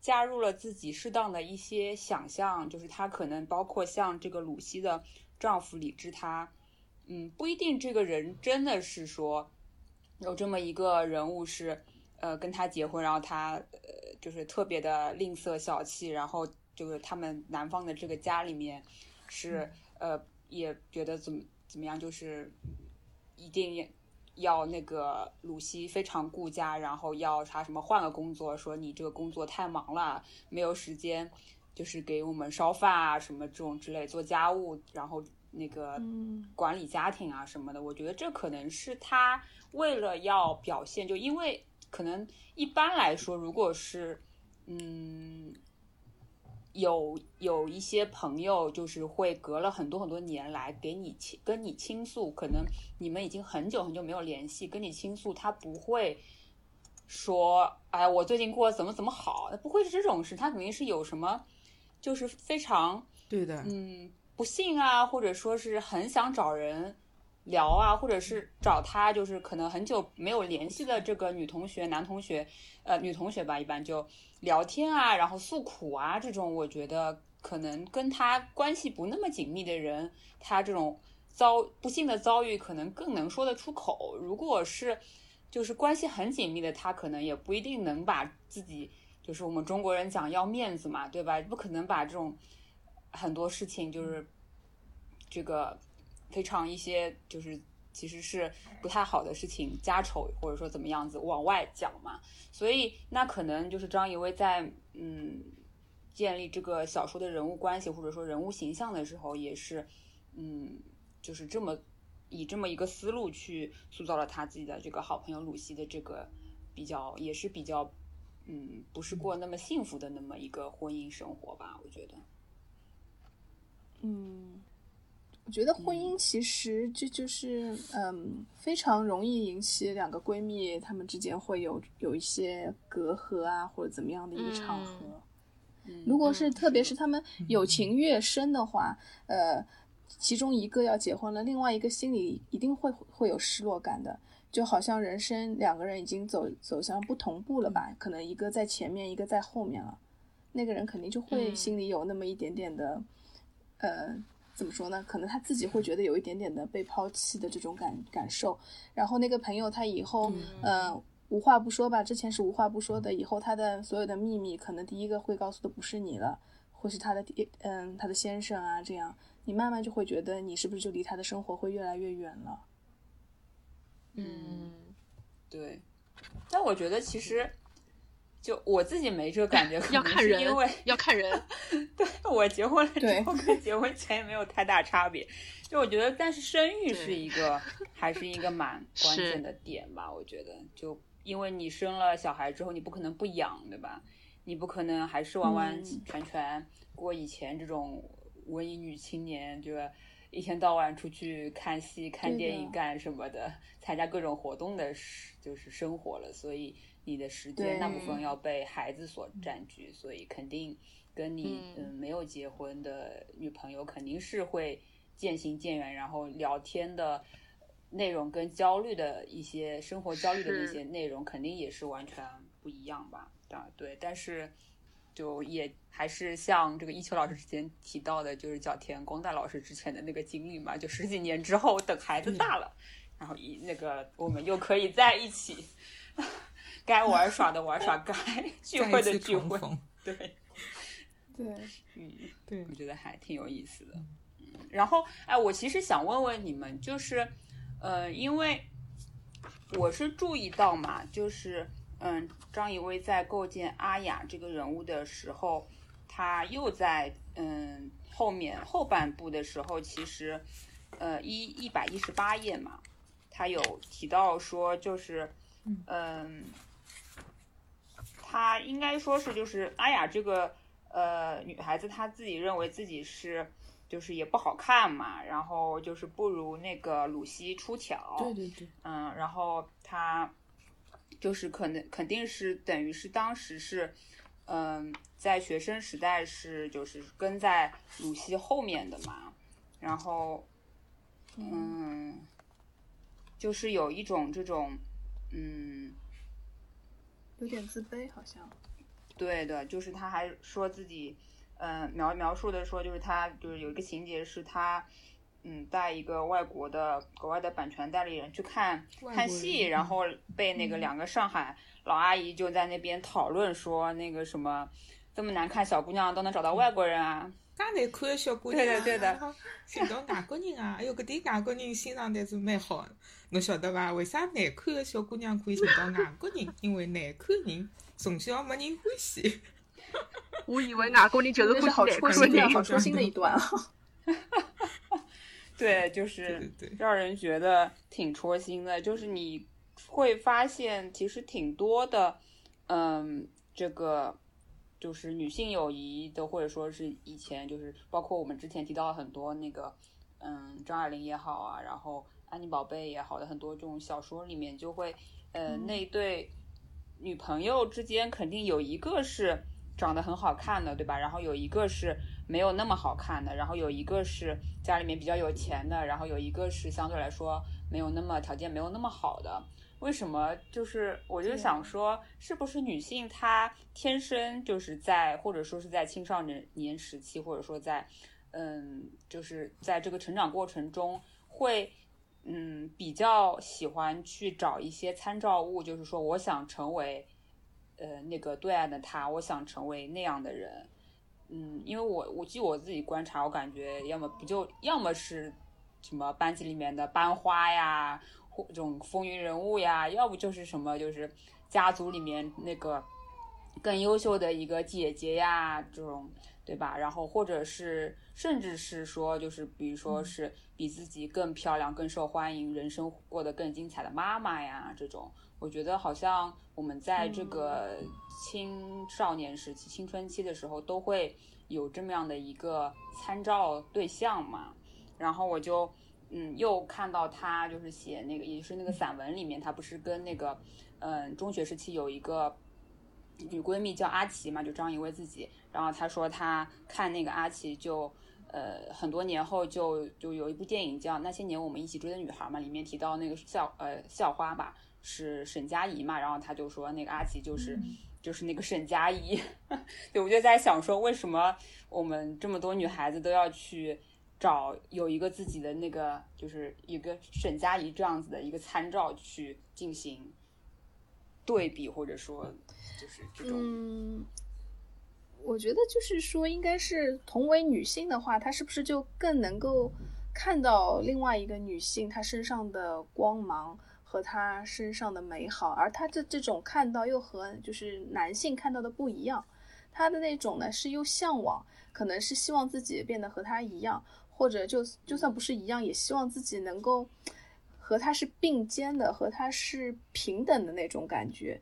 加入了自己适当的一些想象，就是他可能包括像这个鲁西的丈夫李治，他嗯不一定这个人真的是说有这么一个人物是呃跟他结婚，然后他呃就是特别的吝啬小气，然后。就是他们男方的这个家里面，是呃也觉得怎么怎么样，就是一定要那个鲁西非常顾家，然后要他什么换个工作，说你这个工作太忙了，没有时间，就是给我们烧饭啊什么这种之类做家务，然后那个管理家庭啊什么的。我觉得这可能是他为了要表现，就因为可能一般来说，如果是嗯。有有一些朋友就是会隔了很多很多年来给你倾跟你倾诉，可能你们已经很久很久没有联系，跟你倾诉，他不会说，哎，我最近过得怎么怎么好，他不会是这种事，他肯定是有什么，就是非常对的，嗯，不幸啊，或者说是很想找人。聊啊，或者是找他，就是可能很久没有联系的这个女同学、男同学，呃，女同学吧，一般就聊天啊，然后诉苦啊，这种我觉得可能跟他关系不那么紧密的人，他这种遭不幸的遭遇，可能更能说得出口。如果是就是关系很紧密的，他可能也不一定能把自己，就是我们中国人讲要面子嘛，对吧？不可能把这种很多事情就是这个。非常一些就是其实是不太好的事情，家丑或者说怎么样子往外讲嘛，所以那可能就是张仪薇在嗯建立这个小说的人物关系或者说人物形象的时候，也是嗯就是这么以这么一个思路去塑造了他自己的这个好朋友鲁西的这个比较也是比较嗯不是过那么幸福的那么一个婚姻生活吧，我觉得，嗯。我觉得婚姻其实这就是嗯，非常容易引起两个闺蜜她们之间会有有一些隔阂啊，或者怎么样的一个场合。如果是特别是她们友情越深的话，呃，其中一个要结婚了，另外一个心里一定会会有失落感的，就好像人生两个人已经走走向不同步了吧？可能一个在前面，一个在后面了，那个人肯定就会心里有那么一点点的，呃。怎么说呢？可能他自己会觉得有一点点的被抛弃的这种感感受。然后那个朋友他以后，嗯，无话不说吧。之前是无话不说的，以后他的所有的秘密，可能第一个会告诉的不是你了，或是他的第，嗯，他的先生啊，这样你慢慢就会觉得你是不是就离他的生活会越来越远了？嗯，对。但我觉得其实。就我自己没这个感觉，要看人，因为要看人。对我结婚了之后跟结婚前也没有太大差别。就我觉得，但是生育是一个，还是一个蛮 (laughs) 关键的点吧。我觉得，就因为你生了小孩之后，你不可能不养，对吧？你不可能还是完完全全过以前这种文艺女青年，就一天到晚出去看戏、看电影干什么的，参加各种活动的，就是生活了。所以。你的时间大部分要被孩子所占据，所以肯定跟你嗯没有结婚的女朋友肯定是会渐行渐远，然后聊天的内容跟焦虑的一些生活焦虑的那些内容肯定也是完全不一样吧？啊，对，但是就也还是像这个一秋老师之前提到的，就是角田光大老师之前的那个经历嘛，就十几年之后等孩子大了，然后一那个我们又可以在一起。该玩耍的玩耍，该 (laughs) 聚会的聚会，(laughs) 对，对，嗯，对，我觉得还挺有意思的。然后，哎，我其实想问问你们，就是，呃，因为我是注意到嘛，就是，嗯，张仪薇在构建阿雅这个人物的时候，他又在，嗯，后面后半部的时候，其实，呃，一一百一十八页嘛，他有提到说，就是，嗯。她应该说是就是阿雅这个呃女孩子，她自己认为自己是就是也不好看嘛，然后就是不如那个鲁西出挑。对对对。嗯，然后她就是可能肯定是等于是当时是嗯在学生时代是就是跟在鲁西后面的嘛，然后嗯就是有一种这种嗯。有点自卑，好像。对的，就是他还说自己，嗯，描描述的说，就是他就是有一个情节是他，嗯，带一个外国的国外的版权代理人去看看戏，然后被那个两个上海老阿姨就在那边讨论说那个什么这么难看小姑娘都能找到外国人啊，介难看的小姑娘，对的对的，寻到外国人啊，哎哟，搿点外国人欣赏的是蛮好的，侬晓得伐？为啥难看的小姑娘可以寻到外国人？因为难看人从小没人欢喜。我以为外国人就是好戳心的，好戳心的一段啊。(laughs) 对，就是让人觉得挺戳心的。就是你会发现，其实挺多的，嗯，这个就是女性友谊的，或者说是以前就是包括我们之前提到很多那个，嗯，张爱玲也好啊，然后安妮宝贝也好的很多这种小说里面，就会，呃，那对女朋友之间肯定有一个是长得很好看的，对吧？然后有一个是。没有那么好看的，然后有一个是家里面比较有钱的，然后有一个是相对来说没有那么条件没有那么好的。为什么？就是我就想说，是不是女性她天生就是在或者说是在青少年年时期，或者说在嗯，就是在这个成长过程中，会嗯比较喜欢去找一些参照物，就是说我想成为呃那个对岸的他，我想成为那样的人。嗯，因为我我据我自己观察，我感觉要么不就要么是什么班级里面的班花呀，或这种风云人物呀，要不就是什么就是家族里面那个更优秀的一个姐姐呀，这种对吧？然后或者是甚至是说就是比如说是比自己更漂亮、更受欢迎、人生过得更精彩的妈妈呀，这种我觉得好像我们在这个。青少年时期、青春期的时候，都会有这么样的一个参照对象嘛。然后我就，嗯，又看到他就是写那个，也就是那个散文里面，他不是跟那个，嗯，中学时期有一个女闺蜜叫阿奇嘛，就张怡薇自己。然后他说他看那个阿奇，就，呃，很多年后就就有一部电影叫《那些年我们一起追的女孩》嘛，里面提到那个校呃校花吧是沈佳宜嘛，然后他就说那个阿奇就是。就是那个沈佳宜，(laughs) 对，我就在想说，为什么我们这么多女孩子都要去找有一个自己的那个，就是一个沈佳宜这样子的一个参照去进行对比，或者说就是这种。嗯，我觉得就是说，应该是同为女性的话，她是不是就更能够看到另外一个女性她身上的光芒？和她身上的美好，而她的这种看到又和就是男性看到的不一样，她的那种呢是又向往，可能是希望自己变得和她一样，或者就就算不是一样，也希望自己能够和她是并肩的，和她是平等的那种感觉。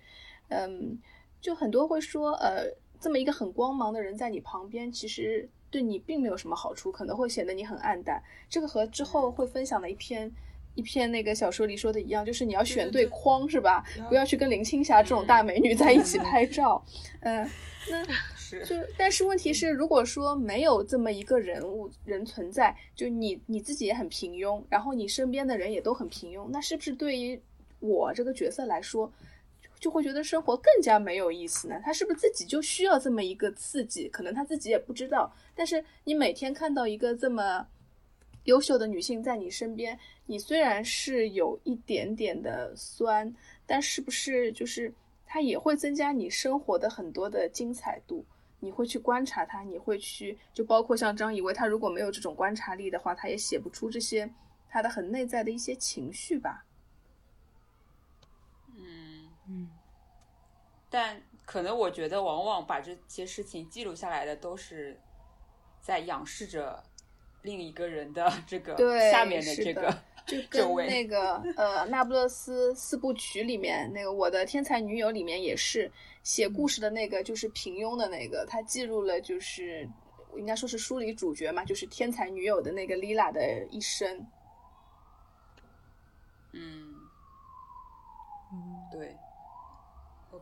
嗯，就很多会说，呃，这么一个很光芒的人在你旁边，其实对你并没有什么好处，可能会显得你很暗淡。这个和之后会分享的一篇。一篇那个小说里说的一样，就是你要选对框，是吧？不要去跟林青霞这种大美女在一起拍照。嗯，(laughs) 那是就但是问题是，如果说没有这么一个人物人存在，就你你自己也很平庸，然后你身边的人也都很平庸，那是不是对于我这个角色来说，就会觉得生活更加没有意思呢？他是不是自己就需要这么一个刺激？可能他自己也不知道。但是你每天看到一个这么优秀的女性在你身边。你虽然是有一点点的酸，但是不是就是它也会增加你生活的很多的精彩度？你会去观察它，你会去就包括像张以为他如果没有这种观察力的话，他也写不出这些他的很内在的一些情绪吧。嗯嗯，但可能我觉得，往往把这些事情记录下来的，都是在仰视着另一个人的 (laughs) 这个下面的这个。就 (laughs) 跟那个呃《那不勒斯四部曲》里面那个《我的天才女友》里面也是写故事的那个，就是平庸的那个，他记录了就是应该说是书里主角嘛，就是天才女友的那个丽拉的一生。嗯，对，我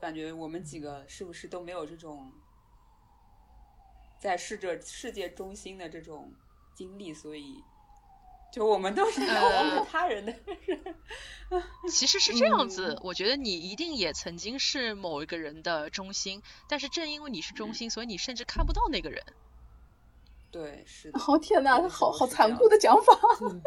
感觉我们几个是不是都没有这种在世者世界中心的这种经历，所以。就我们都是呃他人的人，(laughs) 其实是这样子。我觉得你一定也曾经是某一个人的中心，但是正因为你是中心，所以你甚至看不到那个人。对，是的。哦天哪，好好残酷的讲法。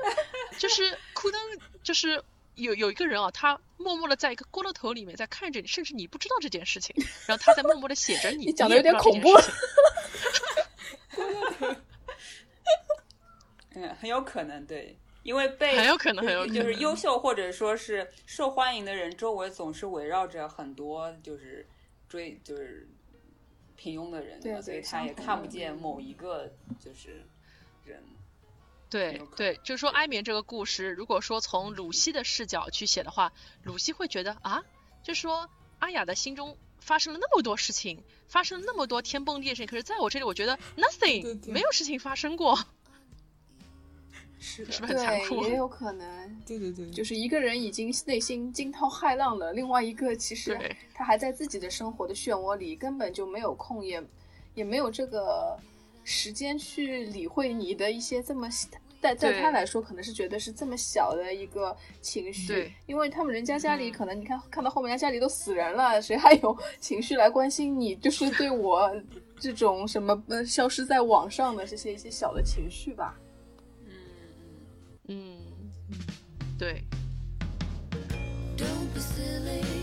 (laughs) 就是库登，就是有有一个人啊，他默默的在一个锅头头里面在看着你，甚至你不知道这件事情，然后他在默默的写着 (laughs) 你。你讲的有点恐怖。(laughs) 嗯很有可能对，因为被很有可能很有可能就是优秀或者说是受欢迎的人周围总是围绕着很多就是追就是平庸的人，对所以他也看不见某一个就是人。对对，就是说哀眠这个故事，如果说从鲁西的视角去写的话，鲁西会觉得啊，就是说阿雅的心中发生了那么多事情，发生了那么多天崩地裂事情，可是在我这里，我觉得 (laughs) nothing，没有事情发生过。(laughs) 是是不是很残酷？也有可能。(laughs) 对对对，就是一个人已经内心惊涛骇浪了，另外一个其实他还在自己的生活的漩涡里，根本就没有空，也也没有这个时间去理会你的一些这么，在在他来说可能是觉得是这么小的一个情绪，因为他们人家家里可能你看看到后面人家家里都死人了，谁还有 (laughs) 情绪来关心你？就是对我 (laughs) 这种什么呃消失在网上的这些一些小的情绪吧。嗯嗯，对。那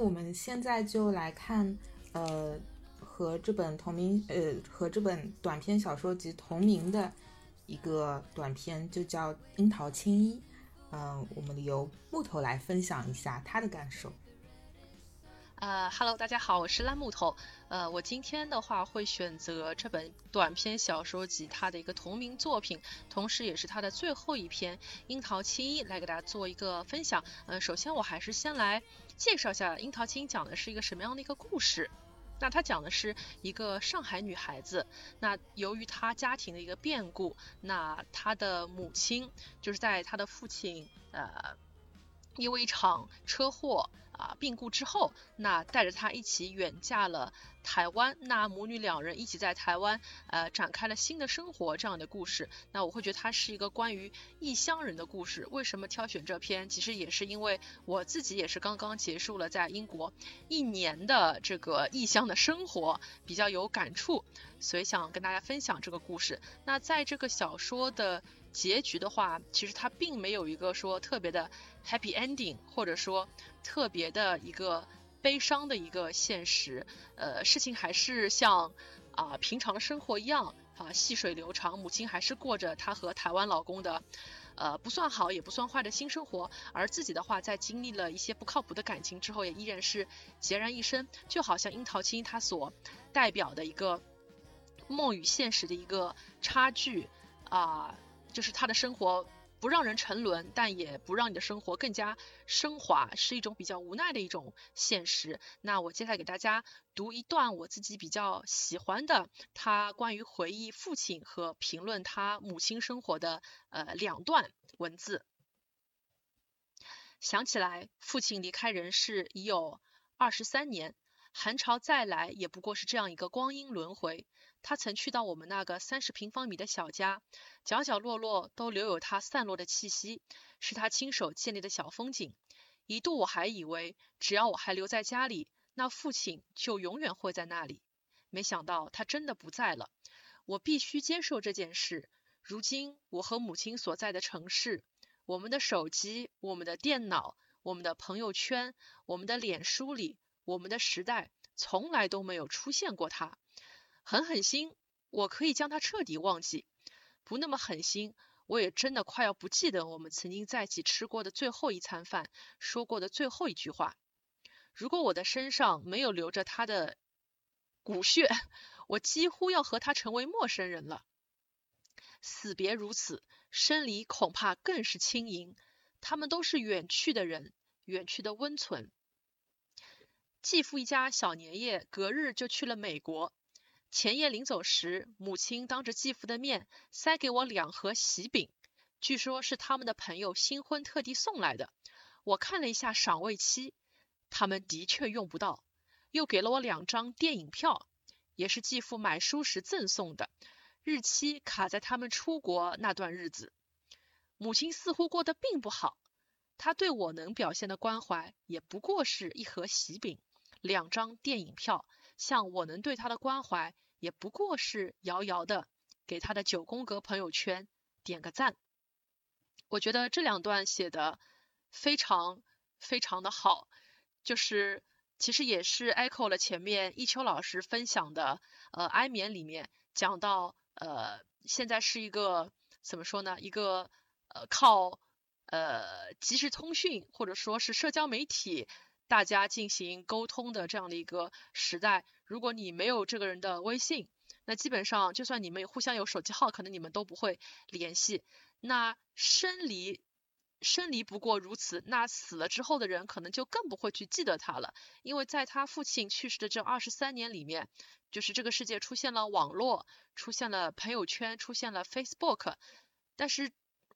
我们现在就来看，呃，和这本同名，呃，和这本短篇小说集同名的一个短片，就叫《樱桃青衣》。嗯，我们由木头来分享一下他的感受。呃哈喽，大家好，我是烂木头。呃，我今天的话会选择这本短篇小说集它的一个同名作品，同时也是它的最后一篇《樱桃青衣》来给大家做一个分享。呃，首先我还是先来介绍一下《樱桃青》讲的是一个什么样的一个故事。那它讲的是一个上海女孩子，那由于她家庭的一个变故，那她的母亲就是在她的父亲呃因为一场车祸。啊，病故之后，那带着她一起远嫁了台湾，那母女两人一起在台湾，呃，展开了新的生活这样的故事。那我会觉得它是一个关于异乡人的故事。为什么挑选这篇？其实也是因为我自己也是刚刚结束了在英国一年的这个异乡的生活，比较有感触，所以想跟大家分享这个故事。那在这个小说的结局的话，其实它并没有一个说特别的 happy ending，或者说。特别的一个悲伤的一个现实，呃，事情还是像啊平常的生活一样啊细水流长，母亲还是过着她和台湾老公的呃不算好也不算坏的新生活，而自己的话在经历了一些不靠谱的感情之后，也依然是孑然一身，就好像樱桃青她所代表的一个梦与现实的一个差距啊，就是他的生活。不让人沉沦，但也不让你的生活更加升华，是一种比较无奈的一种现实。那我接下来给大家读一段我自己比较喜欢的，他关于回忆父亲和评论他母亲生活的呃两段文字。想起来，父亲离开人世已有二十三年，寒潮再来也不过是这样一个光阴轮回。他曾去到我们那个三十平方米的小家，角角落落都留有他散落的气息，是他亲手建立的小风景。一度我还以为，只要我还留在家里，那父亲就永远会在那里。没想到他真的不在了，我必须接受这件事。如今我和母亲所在的城市，我们的手机、我们的电脑、我们的朋友圈、我们的脸书里，我们的时代，从来都没有出现过他。狠狠心，我可以将他彻底忘记；不那么狠心，我也真的快要不记得我们曾经在一起吃过的最后一餐饭，说过的最后一句话。如果我的身上没有留着他的骨血，我几乎要和他成为陌生人了。死别如此，生离恐怕更是轻盈。他们都是远去的人，远去的温存。继父一家小年夜隔日就去了美国。前夜临走时，母亲当着继父的面塞给我两盒喜饼，据说是他们的朋友新婚特地送来的。我看了一下赏味期，他们的确用不到。又给了我两张电影票，也是继父买书时赠送的，日期卡在他们出国那段日子。母亲似乎过得并不好，她对我能表现的关怀也不过是一盒喜饼，两张电影票。像我能对他的关怀，也不过是遥遥的给他的九宫格朋友圈点个赞。我觉得这两段写的非常非常的好，就是其实也是 echo 了前面一秋老师分享的，呃，安眠里面讲到，呃，现在是一个怎么说呢？一个呃靠呃即时通讯或者说是社交媒体。大家进行沟通的这样的一个时代，如果你没有这个人的微信，那基本上就算你们互相有手机号，可能你们都不会联系。那生离生离不过如此，那死了之后的人可能就更不会去记得他了，因为在他父亲去世的这二十三年里面，就是这个世界出现了网络，出现了朋友圈，出现了 Facebook，但是。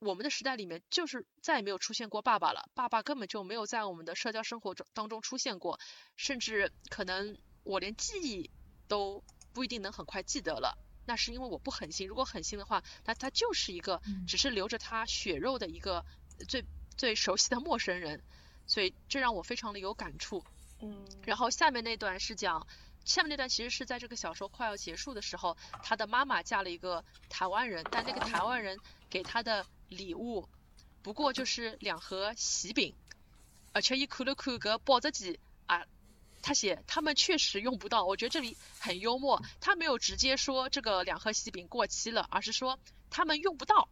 我们的时代里面就是再也没有出现过爸爸了，爸爸根本就没有在我们的社交生活中当中出现过，甚至可能我连记忆都不一定能很快记得了。那是因为我不狠心，如果狠心的话，那他就是一个只是留着他血肉的一个最最熟悉的陌生人，所以这让我非常的有感触。嗯。然后下面那段是讲，下面那段其实是在这个小说快要结束的时候，他的妈妈嫁了一个台湾人，但那个台湾人给他的。礼物不过就是两盒喜饼，而且一看了看个保质期啊，他写他们确实用不到。我觉得这里很幽默，他没有直接说这个两盒喜饼过期了，而是说他们用不到。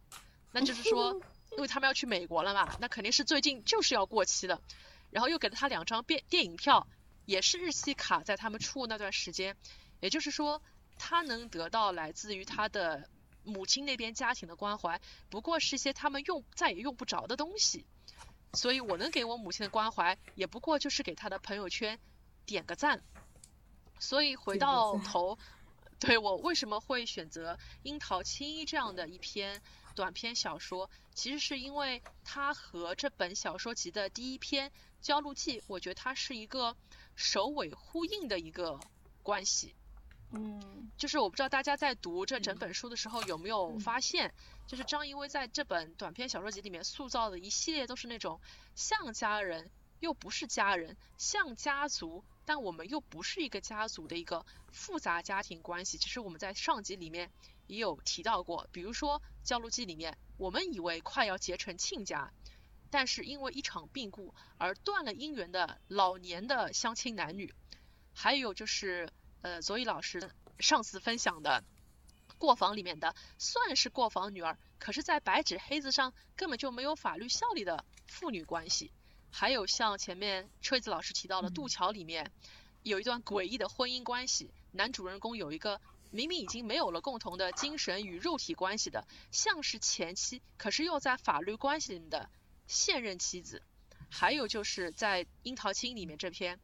那就是说，因为他们要去美国了嘛，那肯定是最近就是要过期了。然后又给了他两张电电影票，也是日期卡在他们出那段时间。也就是说，他能得到来自于他的。母亲那边家庭的关怀，不过是些他们用再也用不着的东西，所以我能给我母亲的关怀，也不过就是给她的朋友圈点个赞。所以回到头，对我为什么会选择《樱桃青衣》这样的一篇短篇小说，其实是因为它和这本小说集的第一篇《焦录记》，我觉得它是一个首尾呼应的一个关系。嗯，就是我不知道大家在读这整本书的时候有没有发现，就是张一威在这本短篇小说集里面塑造的一系列都是那种像家人又不是家人，像家族但我们又不是一个家族的一个复杂家庭关系。其实我们在上集里面也有提到过，比如说《焦录记》里面，我们以为快要结成亲家，但是因为一场病故而断了姻缘的老年的相亲男女，还有就是。呃，佐伊老师上次分享的过房里面的算是过房女儿，可是，在白纸黑字上根本就没有法律效力的父女关系。还有像前面车子老师提到的渡桥里面有一段诡异的婚姻关系，男主人公有一个明明已经没有了共同的精神与肉体关系的，像是前妻，可是又在法律关系里的现任妻子。还有就是在樱桃青里面这篇。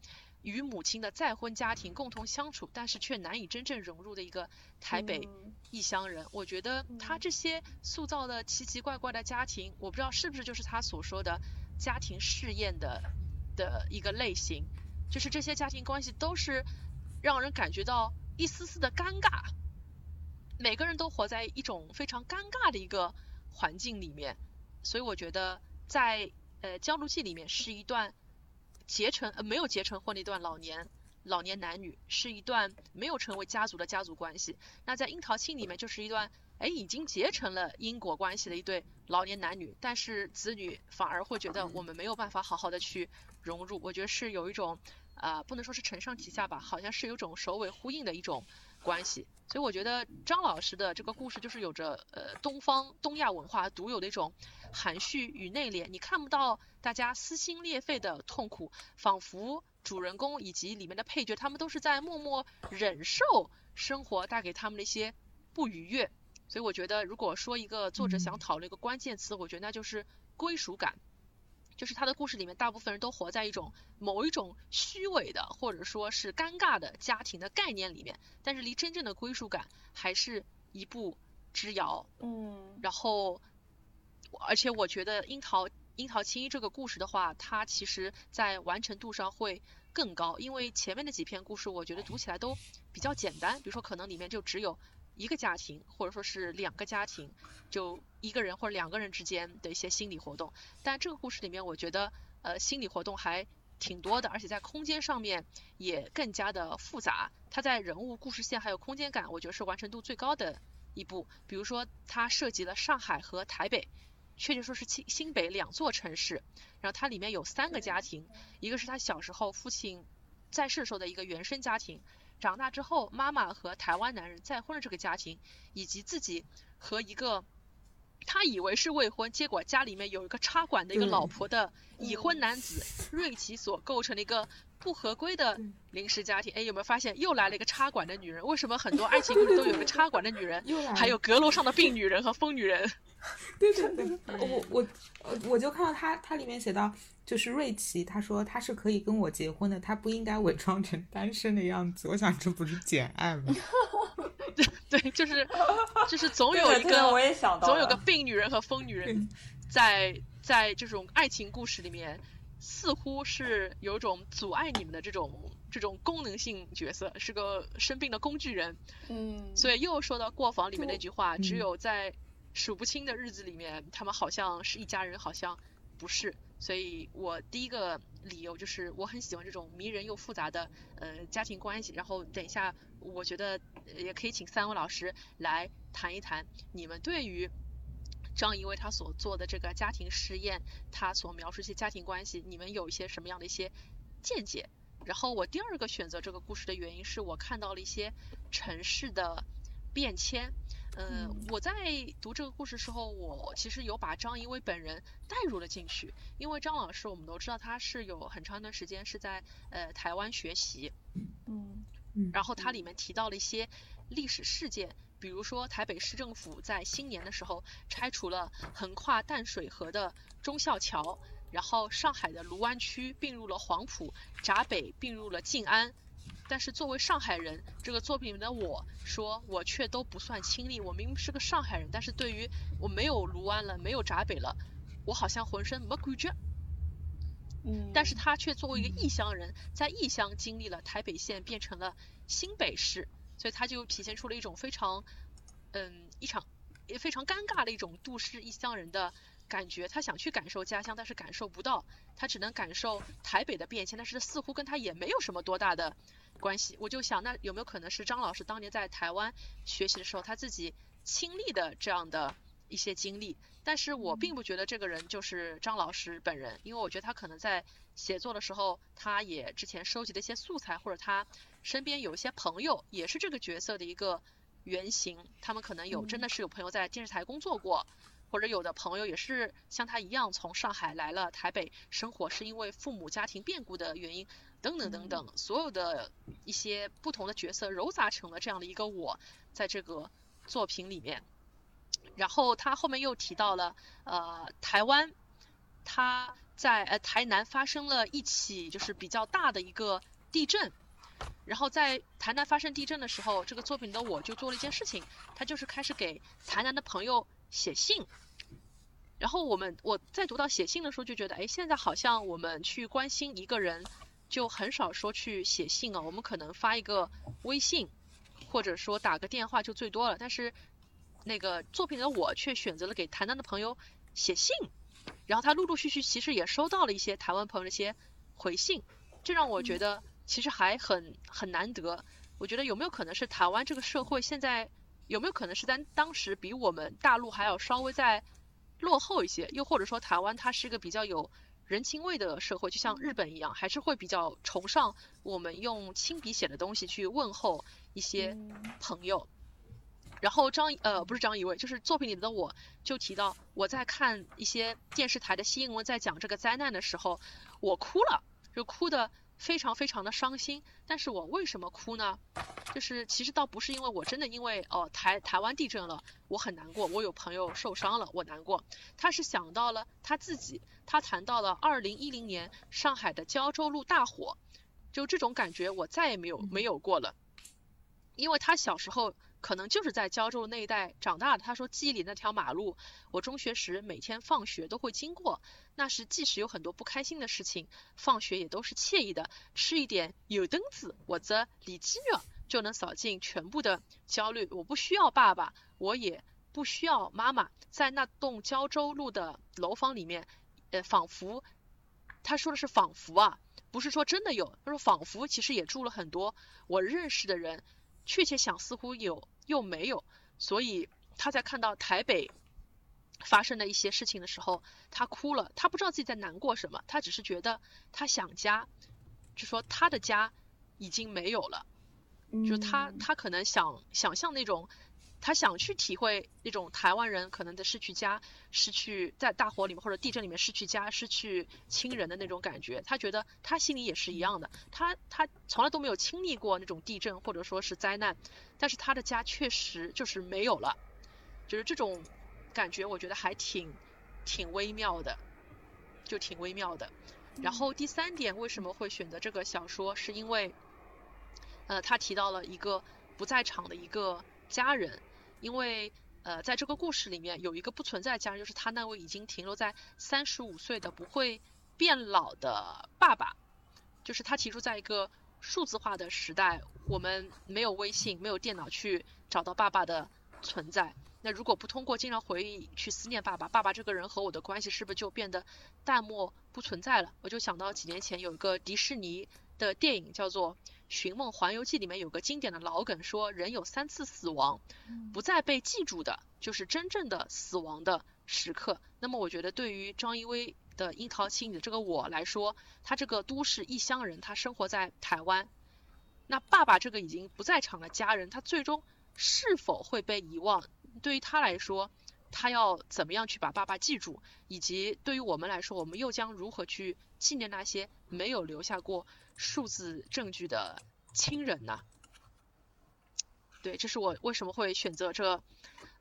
与母亲的再婚家庭共同相处，但是却难以真正融入的一个台北异乡人，我觉得他这些塑造的奇奇怪怪的家庭，我不知道是不是就是他所说的家庭试验的的一个类型，就是这些家庭关系都是让人感觉到一丝丝的尴尬，每个人都活在一种非常尴尬的一个环境里面，所以我觉得在呃焦炉记里面是一段。结成呃没有结成婚的一段老年老年男女，是一段没有成为家族的家族关系。那在樱桃庆里面就是一段哎已经结成了因果关系的一对老年男女，但是子女反而会觉得 (laughs) 我们没有办法好好的去融入。我觉得是有一种啊不能说是承上启下吧，好像是有种首尾呼应的一种关系。所以我觉得张老师的这个故事就是有着呃东方东亚文化独有的一种含蓄与内敛，你看不到大家撕心裂肺的痛苦，仿佛主人公以及里面的配角他们都是在默默忍受生活带给他们的一些不愉悦，所以我觉得，如果说一个作者想讨论一个关键词，我觉得那就是归属感。就是他的故事里面，大部分人都活在一种某一种虚伪的，或者说是尴尬的家庭的概念里面，但是离真正的归属感还是一步之遥。嗯。然后，而且我觉得樱桃樱桃青衣这个故事的话，它其实在完成度上会更高，因为前面的几篇故事我觉得读起来都比较简单，比如说可能里面就只有。一个家庭，或者说是两个家庭，就一个人或者两个人之间的一些心理活动。但这个故事里面，我觉得呃心理活动还挺多的，而且在空间上面也更加的复杂。它在人物、故事线还有空间感，我觉得是完成度最高的一部。比如说，它涉及了上海和台北，确切说是新新北两座城市。然后它里面有三个家庭，一个是他小时候父亲在世时候的一个原生家庭。长大之后，妈妈和台湾男人再婚的这个家庭，以及自己和一个他以为是未婚，结果家里面有一个插管的一个老婆的已婚男子 (laughs) 瑞奇所构成的一个不合规的临时家庭。哎，有没有发现又来了一个插管的女人？为什么很多爱情故事都有个插管的女人？还有阁楼上的病女人和疯女人？(laughs) 对对对，(laughs) 我我我就看到他他里面写到。就是瑞奇，他说他是可以跟我结婚的，他不应该伪装成单身的样子。我想这不是简爱吗？(laughs) 对，就是就是总有一个，我也想到，总有个病女人和疯女人，在在这种爱情故事里面，似乎是有种阻碍你们的这种这种功能性角色，是个生病的工具人。嗯。所以又说到过房里面那句话，只有在数不清的日子里面，他们好像是一家人，好像不是。所以我第一个理由就是我很喜欢这种迷人又复杂的呃家庭关系。然后等一下，我觉得也可以请三位老师来谈一谈你们对于张一威他所做的这个家庭实验，他所描述一些家庭关系，你们有一些什么样的一些见解？然后我第二个选择这个故事的原因是我看到了一些城市的变迁。呃，我在读这个故事时候，我其实有把张一威本人带入了进去，因为张老师我们都知道他是有很长一段时间是在呃台湾学习，嗯，然后他里面提到了一些历史事件，比如说台北市政府在新年的时候拆除了横跨淡水河的忠孝桥，然后上海的卢湾区并入了黄埔，闸北并入了静安。但是作为上海人，这个作品里面的我说，我却都不算亲历。我明明是个上海人，但是对于我没有卢湾了，没有闸北了，我好像浑身没感觉。嗯。但是他却作为一个异乡人，在异乡经历了台北县变成了新北市，所以他就体现出了一种非常，嗯，一场也非常尴尬的一种都市异乡人的感觉。他想去感受家乡，但是感受不到，他只能感受台北的变迁，但是似乎跟他也没有什么多大的。关系，我就想，那有没有可能是张老师当年在台湾学习的时候，他自己亲历的这样的一些经历？但是我并不觉得这个人就是张老师本人，因为我觉得他可能在写作的时候，他也之前收集的一些素材，或者他身边有一些朋友也是这个角色的一个原型，他们可能有真的是有朋友在电视台工作过，或者有的朋友也是像他一样从上海来了台北生活，是因为父母家庭变故的原因。等等等等，所有的一些不同的角色揉杂成了这样的一个我，在这个作品里面。然后他后面又提到了，呃，台湾，他在呃台南发生了一起就是比较大的一个地震。然后在台南发生地震的时候，这个作品的我就做了一件事情，他就是开始给台南的朋友写信。然后我们我在读到写信的时候就觉得，哎，现在好像我们去关心一个人。就很少说去写信啊，我们可能发一个微信，或者说打个电话就最多了。但是那个作品的我却选择了给台南的朋友写信，然后他陆陆续续其实也收到了一些台湾朋友的一些回信，这让我觉得其实还很很难得。我觉得有没有可能是台湾这个社会现在有没有可能是在当时比我们大陆还要稍微再落后一些？又或者说台湾它是一个比较有。人情味的社会，就像日本一样，还是会比较崇尚我们用亲笔写的东西去问候一些朋友。然后张呃不是张一位，就是作品里的我就提到，我在看一些电视台的新闻，在讲这个灾难的时候，我哭了，就哭的非常非常的伤心。但是我为什么哭呢？就是其实倒不是因为我真的因为哦台台湾地震了，我很难过，我有朋友受伤了，我难过。他是想到了他自己，他谈到了二零一零年上海的胶州路大火，就这种感觉我再也没有没有过了，因为他小时候。可能就是在胶州那一带长大的。他说记忆里那条马路，我中学时每天放学都会经过。那时即使有很多不开心的事情，放学也都是惬意的，吃一点油灯子或者里脊肉就能扫尽全部的焦虑。我不需要爸爸，我也不需要妈妈。在那栋胶州路的楼房里面，呃，仿佛他说的是仿佛啊，不是说真的有。他说仿佛其实也住了很多我认识的人。确切想似乎有又没有，所以他在看到台北发生的一些事情的时候，他哭了。他不知道自己在难过什么，他只是觉得他想家，就说他的家已经没有了，就他他可能想想象那种。他想去体会那种台湾人可能的失去家、失去在大火里面或者地震里面失去家、失去亲人的那种感觉。他觉得他心里也是一样的。他他从来都没有经历过那种地震或者说是灾难，但是他的家确实就是没有了，就是这种感觉，我觉得还挺挺微妙的，就挺微妙的。然后第三点，为什么会选择这个小说？是因为呃，他提到了一个不在场的一个家人。因为呃，在这个故事里面有一个不存在家人，就是他那位已经停留在三十五岁的不会变老的爸爸。就是他提出，在一个数字化的时代，我们没有微信、没有电脑去找到爸爸的存在。那如果不通过经常回忆去思念爸爸，爸爸这个人和我的关系是不是就变得淡漠不存在了？我就想到几年前有一个迪士尼的电影叫做。《寻梦环游记》里面有个经典的老梗，说人有三次死亡，不再被记住的，就是真正的死亡的时刻。那么我觉得，对于张一威的《樱桃七》的这个我来说，他这个都市异乡人，他生活在台湾，那爸爸这个已经不在场的家人，他最终是否会被遗忘？对于他来说，他要怎么样去把爸爸记住？以及对于我们来说，我们又将如何去纪念那些没有留下过？数字证据的亲人呢？对，这是我为什么会选择这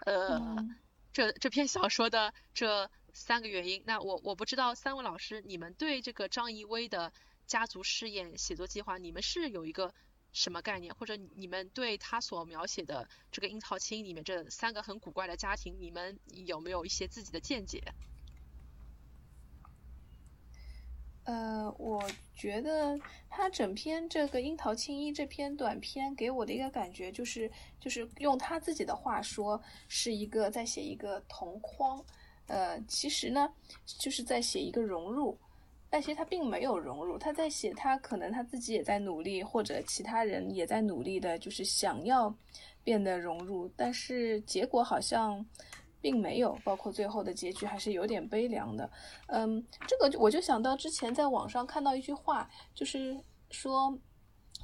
呃 (laughs) 这这篇小说的这三个原因。那我我不知道三位老师，你们对这个张怡薇的家族试验写作计划，你们是有一个什么概念？或者你们对他所描写的这个樱桃青里面这三个很古怪的家庭，你们有没有一些自己的见解？呃，我觉得他整篇这个《樱桃青衣》这篇短篇给我的一个感觉就是，就是用他自己的话说，是一个在写一个同框。呃，其实呢，就是在写一个融入，但其实他并没有融入，他在写他可能他自己也在努力，或者其他人也在努力的，就是想要变得融入，但是结果好像。并没有，包括最后的结局还是有点悲凉的。嗯，这个我就想到之前在网上看到一句话，就是说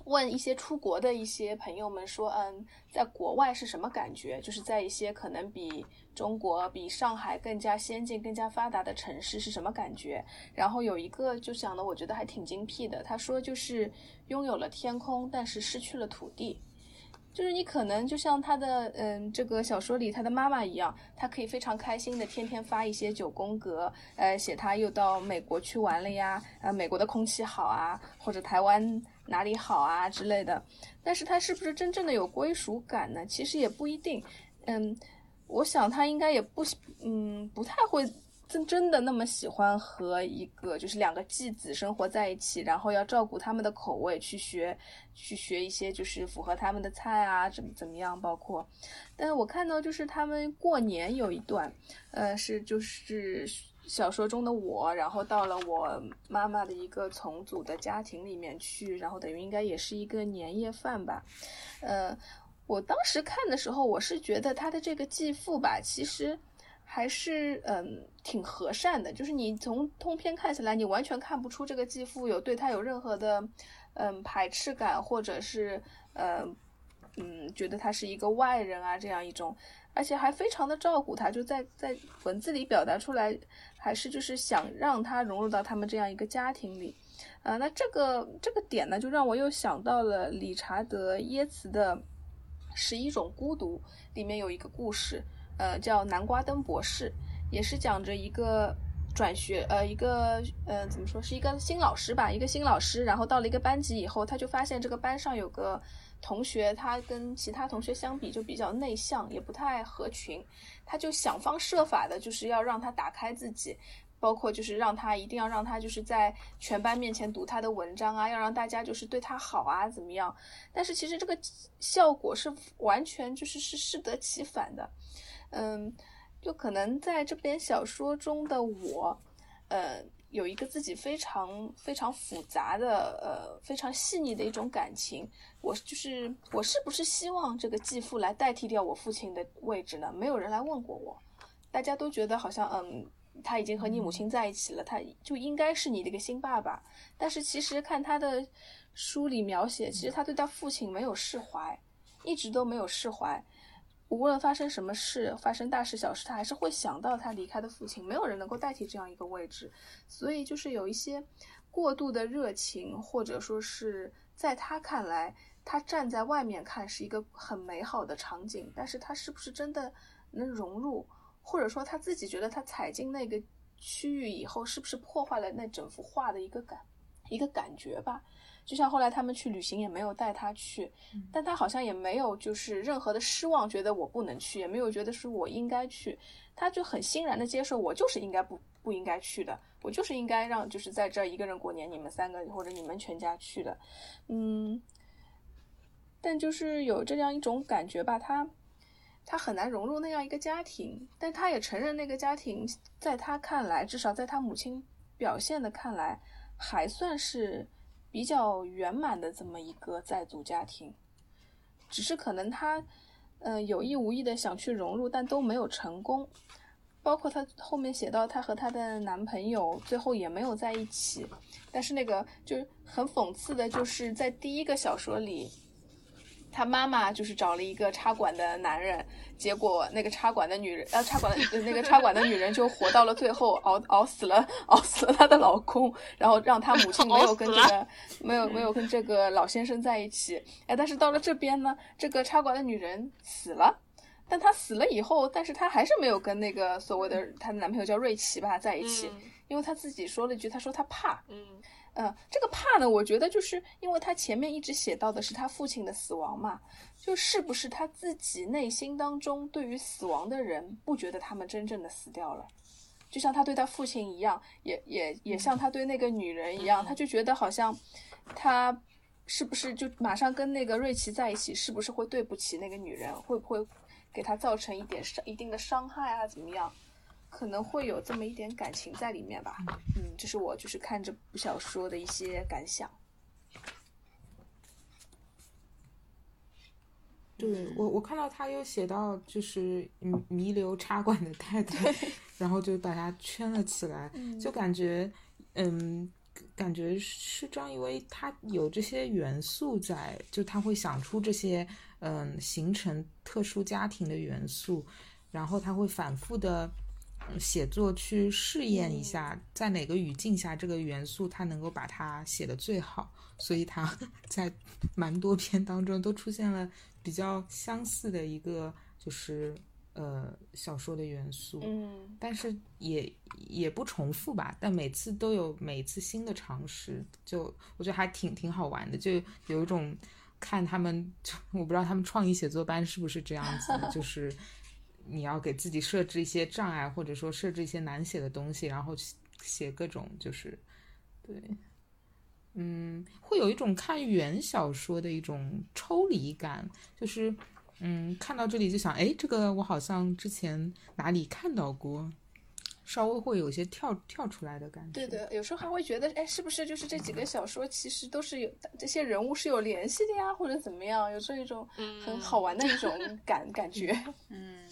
问一些出国的一些朋友们说，嗯，在国外是什么感觉？就是在一些可能比中国、比上海更加先进、更加发达的城市是什么感觉？然后有一个就讲的，我觉得还挺精辟的。他说就是拥有了天空，但是失去了土地。就是你可能就像他的嗯这个小说里他的妈妈一样，他可以非常开心的天天发一些九宫格，呃写他又到美国去玩了呀，啊美国的空气好啊，或者台湾哪里好啊之类的。但是他是不是真正的有归属感呢？其实也不一定。嗯，我想他应该也不嗯不太会。真真的那么喜欢和一个就是两个继子生活在一起，然后要照顾他们的口味，去学去学一些就是符合他们的菜啊，怎么怎么样？包括，但是我看到就是他们过年有一段，呃，是就是小说中的我，然后到了我妈妈的一个重组的家庭里面去，然后等于应该也是一个年夜饭吧，呃，我当时看的时候，我是觉得他的这个继父吧，其实。还是嗯挺和善的，就是你从通篇看起来，你完全看不出这个继父有对他有任何的嗯排斥感，或者是嗯嗯觉得他是一个外人啊这样一种，而且还非常的照顾他，就在在文字里表达出来，还是就是想让他融入到他们这样一个家庭里。呃，那这个这个点呢，就让我又想到了理查德耶茨的《十一种孤独》里面有一个故事，呃，叫南瓜灯博士，也是讲着一个转学，呃，一个呃，怎么说，是一个新老师吧，一个新老师，然后到了一个班级以后，他就发现这个班上有个同学，他跟其他同学相比就比较内向，也不太合群，他就想方设法的，就是要让他打开自己。包括就是让他一定要让他就是在全班面前读他的文章啊，要让大家就是对他好啊，怎么样？但是其实这个效果是完全就是是适得其反的，嗯，就可能在这篇小说中的我，呃，有一个自己非常非常复杂的呃非常细腻的一种感情，我就是我是不是希望这个继父来代替掉我父亲的位置呢？没有人来问过我，大家都觉得好像嗯。他已经和你母亲在一起了，他就应该是你的一个新爸爸。但是其实看他的书里描写，其实他对他父亲没有释怀，一直都没有释怀。无论发生什么事，发生大事小事，他还是会想到他离开的父亲。没有人能够代替这样一个位置，所以就是有一些过度的热情，或者说是在他看来，他站在外面看是一个很美好的场景，但是他是不是真的能融入？或者说他自己觉得他踩进那个区域以后，是不是破坏了那整幅画的一个感一个感觉吧？就像后来他们去旅行也没有带他去，但他好像也没有就是任何的失望，觉得我不能去，也没有觉得是我应该去，他就很欣然的接受我就是应该不不应该去的，我就是应该让就是在这儿一个人过年，你们三个或者你们全家去的，嗯，但就是有这样一种感觉吧，他。他很难融入那样一个家庭，但他也承认那个家庭在他看来，至少在他母亲表现的看来，还算是比较圆满的这么一个在组家庭。只是可能他，呃，有意无意的想去融入，但都没有成功。包括她后面写到，她和她的男朋友最后也没有在一起。但是那个就很讽刺的，就是在第一个小说里。他妈妈就是找了一个插管的男人，结果那个插管的女人，呃，插管的那个插管的女人就活到了最后，熬熬死了，熬死了她的老公，然后让她母亲没有跟这个 (laughs) 没有没有跟这个老先生在一起。哎，但是到了这边呢，这个插管的女人死了，但她死了以后，但是她还是没有跟那个所谓的她的男朋友叫瑞奇吧在一起，因为她自己说了一句，她说她怕。嗯。嗯，这个怕呢，我觉得就是因为他前面一直写到的是他父亲的死亡嘛，就是不是他自己内心当中对于死亡的人不觉得他们真正的死掉了，就像他对他父亲一样，也也也像他对那个女人一样，他就觉得好像他是不是就马上跟那个瑞奇在一起，是不是会对不起那个女人，会不会给他造成一点伤一定的伤害啊？怎么样？可能会有这么一点感情在里面吧，嗯，这是我就是看这部小说的一些感想。对我，我看到他又写到就是弥留插管的太太，然后就把他圈了起来，就感觉，嗯，感觉是张艺威他有这些元素在，就他会想出这些，嗯，形成特殊家庭的元素，然后他会反复的。写作去试验一下，在哪个语境下这个元素它能够把它写的最好，所以它 (laughs) 在蛮多篇当中都出现了比较相似的一个就是呃小说的元素，嗯，但是也也不重复吧，但每次都有每次新的尝试，就我觉得还挺挺好玩的，就有一种看他们，(laughs) 我不知道他们创意写作班是不是这样子，就是。你要给自己设置一些障碍，或者说设置一些难写的东西，然后写各种就是，对，嗯，会有一种看原小说的一种抽离感，就是，嗯，看到这里就想，哎，这个我好像之前哪里看到过，稍微会有些跳跳出来的感觉。对的，有时候还会觉得，哎，是不是就是这几个小说其实都是有这些人物是有联系的呀，或者怎么样，有这一种很好玩的一种 (laughs) 感感觉，嗯。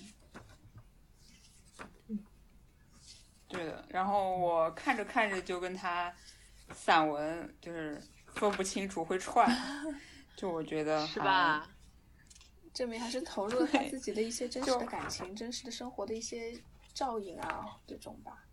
对的，然后我看着看着就跟他散文就是分不清楚会串，(laughs) 就我觉得是吧？证明还是投入了他自己的一些真实的感情、真实的生活的一些照应啊，这种吧。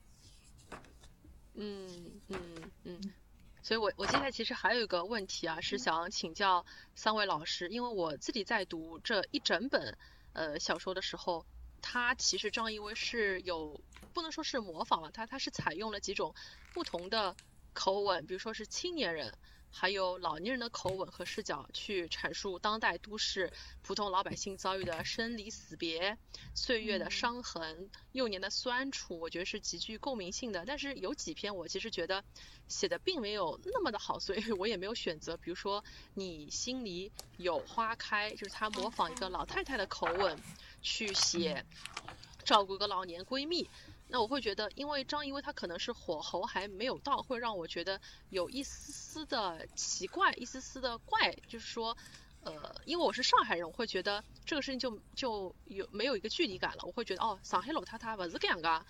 嗯嗯嗯，所以我我接下来其实还有一个问题啊，是想请教三位老师，因为我自己在读这一整本呃小说的时候，他其实张艺威是有不能说是模仿了他，他是采用了几种不同的口吻，比如说是青年人。还有老年人的口吻和视角去阐述当代都市普通老百姓遭遇的生离死别、岁月的伤痕、幼年的酸楚，我觉得是极具共鸣性的。但是有几篇我其实觉得写的并没有那么的好，所以我也没有选择。比如说你心里有花开，就是他模仿一个老太太的口吻去写照顾一个老年闺蜜。那我会觉得，因为张艺威他可能是火候还没有到，会让我觉得有一丝丝的奇怪，一丝丝的怪，就是说，呃，因为我是上海人，我会觉得这个事情就就有没有一个距离感了。我会觉得，哦，上海老太太不是这样个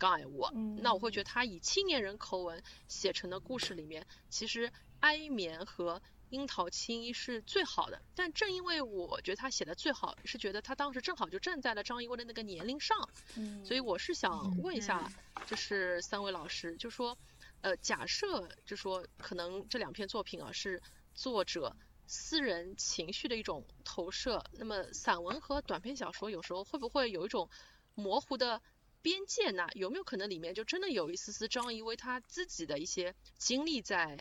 讲闲话，那我会觉得他以青年人口吻写成的故事里面，其实哀绵和。樱桃青衣是最好的，但正因为我觉得他写的最好，是觉得他当时正好就站在了张艺威的那个年龄上，所以我是想问一下，就是三位老师，就说，呃，假设就说可能这两篇作品啊是作者私人情绪的一种投射，那么散文和短篇小说有时候会不会有一种模糊的边界呢？有没有可能里面就真的有一丝丝张仪威他自己的一些经历在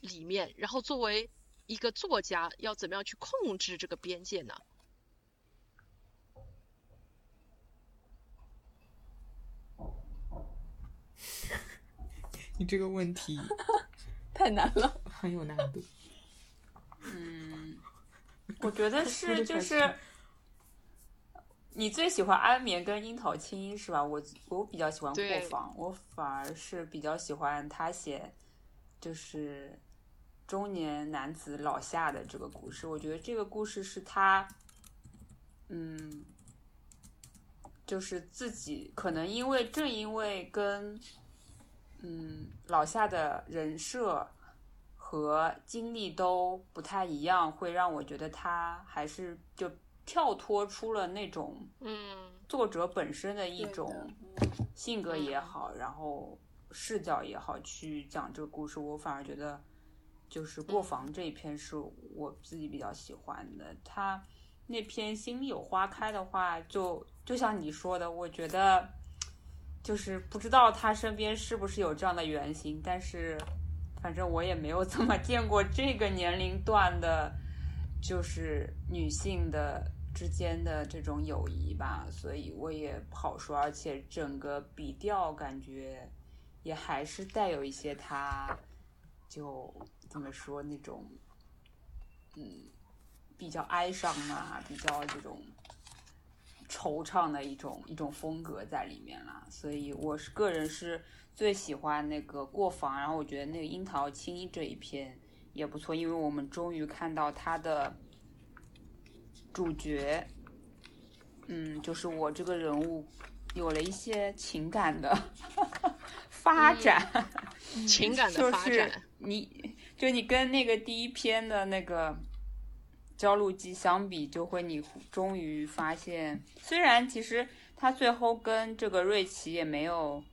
里面，然后作为一个作家要怎么样去控制这个边界呢？(laughs) 你这个问题 (laughs) 太难了，(laughs) 很有难度。嗯，我觉得是就是你最喜欢安眠跟樱桃青衣是吧？我我比较喜欢破防，我反而是比较喜欢他写就是。中年男子老夏的这个故事，我觉得这个故事是他，嗯，就是自己可能因为正因为跟，嗯，老夏的人设和经历都不太一样，会让我觉得他还是就跳脱出了那种，嗯，作者本身的一种性格也好，然后视角也好，去讲这个故事，我反而觉得。就是过房这一篇是我自己比较喜欢的，他那篇心里有花开的话，就就像你说的，我觉得就是不知道他身边是不是有这样的原型，但是反正我也没有怎么见过这个年龄段的，就是女性的之间的这种友谊吧，所以我也不好说，而且整个笔调感觉也还是带有一些他就。怎么说那种，嗯，比较哀伤啊，比较这种惆怅的一种一种风格在里面啦。所以我是个人是最喜欢那个过房，然后我觉得那个樱桃青衣这一篇也不错，因为我们终于看到他的主角，嗯，就是我这个人物有了一些情感的 (laughs) 发展，(laughs) 情感的发展，你。就你跟那个第一篇的那个焦录机相比，就会你终于发现，虽然其实他最后跟这个瑞奇也没有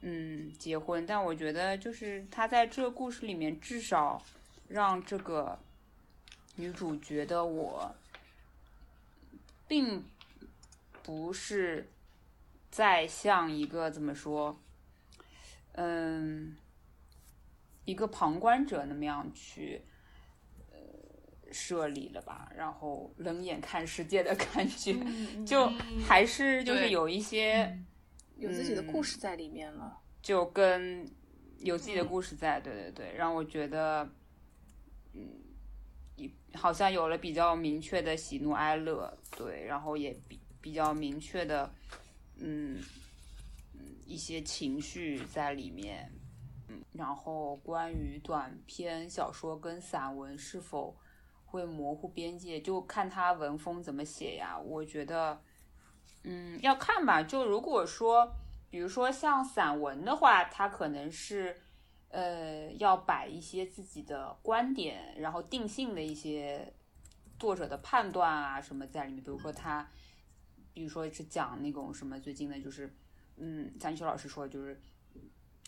嗯结婚，但我觉得就是他在这个故事里面至少让这个女主角的我，并不是在像一个怎么说，嗯。一个旁观者那么样去，呃，设立了吧，然后冷眼看世界的 (laughs) 感觉，就还是就是有一些有自己的故事在里面了，就跟有自己的故事在，对对对，让我觉得，嗯，好像有了比较明确的喜怒哀乐，对，然后也比比较明确的，嗯嗯，一些情绪在里面。然后关于短篇小说跟散文是否会模糊边界，就看他文风怎么写呀。我觉得，嗯，要看吧。就如果说，比如说像散文的话，他可能是，呃，要摆一些自己的观点，然后定性的一些作者的判断啊什么在里面。比如说他，比如说是讲那种什么最近的，就是，嗯，张秋老师说，就是。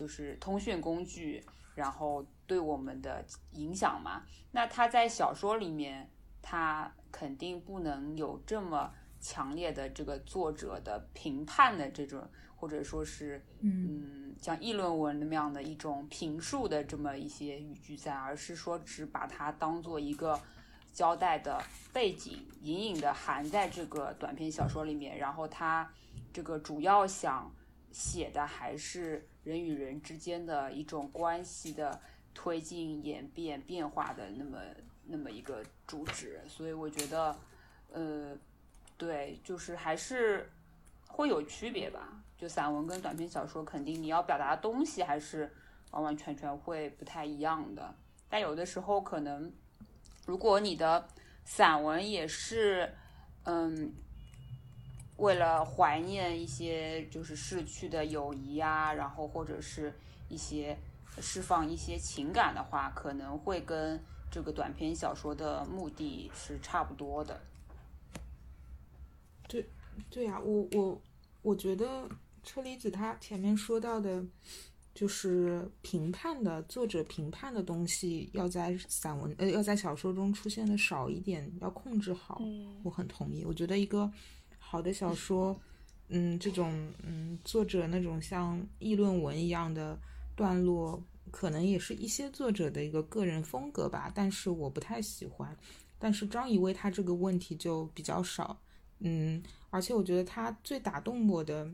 就是通讯工具，然后对我们的影响嘛。那他在小说里面，他肯定不能有这么强烈的这个作者的评判的这种，或者说是嗯，像议论文那样的一种评述的这么一些语句在，而是说只把它当做一个。交代的背景隐隐的含在这个短篇小说里面，然后他这个主要想写的还是人与人之间的一种关系的推进、演变、变化的那么那么一个主旨，所以我觉得，呃，对，就是还是会有区别吧。就散文跟短篇小说，肯定你要表达的东西还是完完全全会不太一样的，但有的时候可能。如果你的散文也是，嗯，为了怀念一些就是逝去的友谊啊，然后或者是一些释放一些情感的话，可能会跟这个短篇小说的目的是差不多的。对，对呀，我我我觉得车厘子他前面说到的。就是评判的作者评判的东西要在散文呃要在小说中出现的少一点，要控制好。我很同意。我觉得一个好的小说，嗯，这种嗯作者那种像议论文一样的段落，可能也是一些作者的一个个人风格吧。但是我不太喜欢。但是张怡薇他这个问题就比较少，嗯，而且我觉得他最打动我的。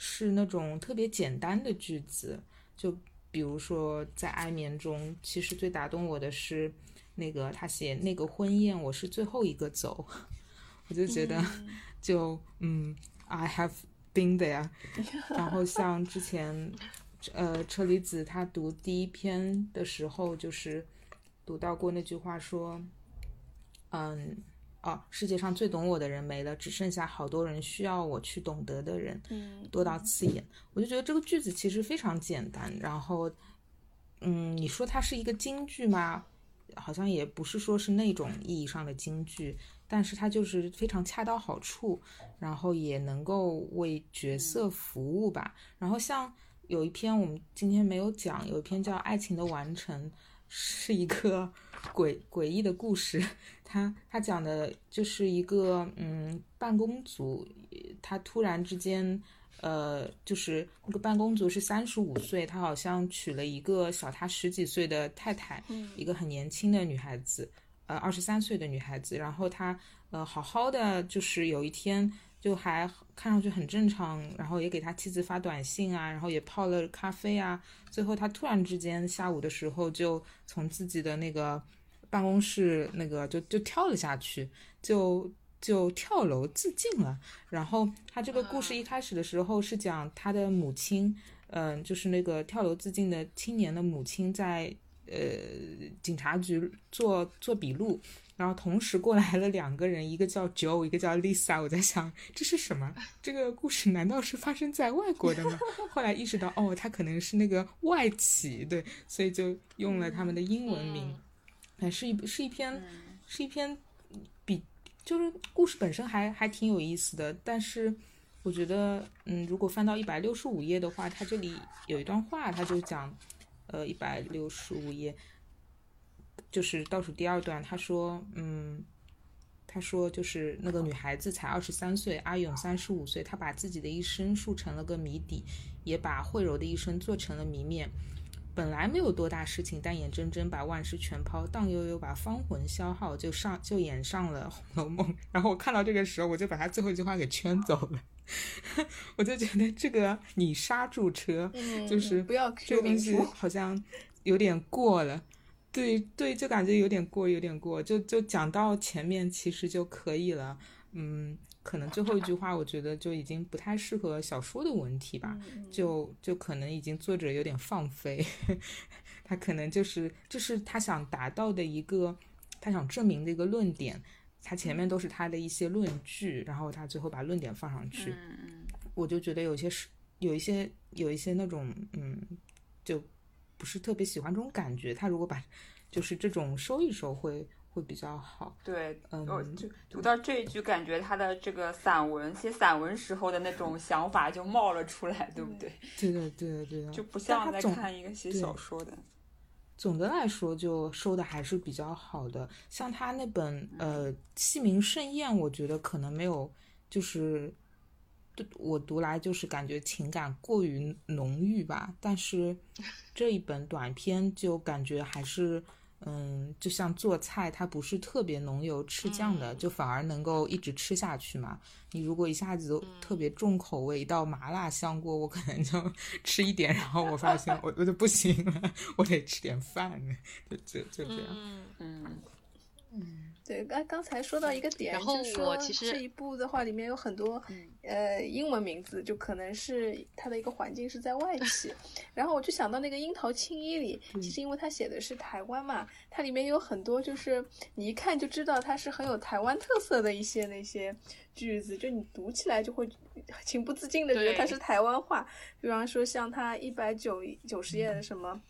是那种特别简单的句子，就比如说在《哀眠》中，其实最打动我的是那个他写那个婚宴，我是最后一个走，(laughs) 我就觉得就嗯，I have been there。(laughs) 然后像之前呃车厘子他读第一篇的时候，就是读到过那句话说，嗯。哦，世界上最懂我的人没了，只剩下好多人需要我去懂得的人，多到刺眼。我就觉得这个句子其实非常简单，然后，嗯，你说它是一个京剧吗？好像也不是说是那种意义上的京剧，但是它就是非常恰到好处，然后也能够为角色服务吧。然后像有一篇我们今天没有讲，有一篇叫《爱情的完成》，是一个。诡诡异的故事，他他讲的就是一个嗯办公族，他突然之间，呃，就是那个办公族是三十五岁，他好像娶了一个小他十几岁的太太，一个很年轻的女孩子，呃，二十三岁的女孩子，然后她呃好好的就是有一天。就还看上去很正常，然后也给他妻子发短信啊，然后也泡了咖啡啊。最后他突然之间下午的时候就从自己的那个办公室那个就就跳了下去，就就跳楼自尽了。然后他这个故事一开始的时候是讲他的母亲，嗯，就是那个跳楼自尽的青年的母亲在呃警察局做做笔录。然后同时过来了两个人，一个叫 Joe，一个叫 Lisa。我在想这是什么？这个故事难道是发生在外国的吗？后来意识到，哦，他可能是那个外企，对，所以就用了他们的英文名。哎，是一是一篇是一篇比就是故事本身还还挺有意思的。但是我觉得，嗯，如果翻到一百六十五页的话，它这里有一段话，他就讲，呃，一百六十五页。就是倒数第二段，他说，嗯，他说就是那个女孩子才二十三岁，阿勇三十五岁，他把自己的一生塑成了个谜底，也把慧柔的一生做成了谜面。本来没有多大事情，但眼睁睁把万事全抛，荡悠悠把芳魂消耗，就上就演上了《红楼梦》。然后我看到这个时候，我就把他最后一句话给圈走了，(laughs) 我就觉得这个你刹住车，就是不要这个东西好像有点过了。对对，就感觉有点过，有点过，就就讲到前面其实就可以了。嗯，可能最后一句话，我觉得就已经不太适合小说的文体吧。就就可能已经作者有点放飞，(laughs) 他可能就是这是他想达到的一个，他想证明的一个论点。他前面都是他的一些论据，然后他最后把论点放上去。我就觉得有些是有一些有一些那种嗯就。不是特别喜欢这种感觉，他如果把就是这种收一收会会会比较好。对，嗯，就读到这一句，感觉他的这个散文写散文时候的那种想法就冒了出来，对不对？(laughs) 对对，对的，对的，就不像在看一个写小说的。总的来说，就收的还是比较好的。像他那本呃《戏名盛宴》，我觉得可能没有，就是我读来就是感觉情感过于浓郁吧。但是 (laughs) 这一本短篇就感觉还是。嗯，就像做菜，它不是特别浓油赤酱的，就反而能够一直吃下去嘛。你如果一下子特别重口味，一道麻辣香锅，我可能就 (laughs) 吃一点，然后我发现我我就不行了，(laughs) 我得吃点饭，(laughs) 就就就这样。嗯嗯嗯。对，刚刚才说到一个点，就是说这一部的话里面有很多呃英文名字，就可能是它的一个环境是在外企。(laughs) 然后我就想到那个《樱桃青衣》里，其实因为它写的是台湾嘛，它里面有很多就是你一看就知道它是很有台湾特色的一些那些句子，就你读起来就会情不自禁的觉得它是台湾话。比方说像它一百九九十页的什么。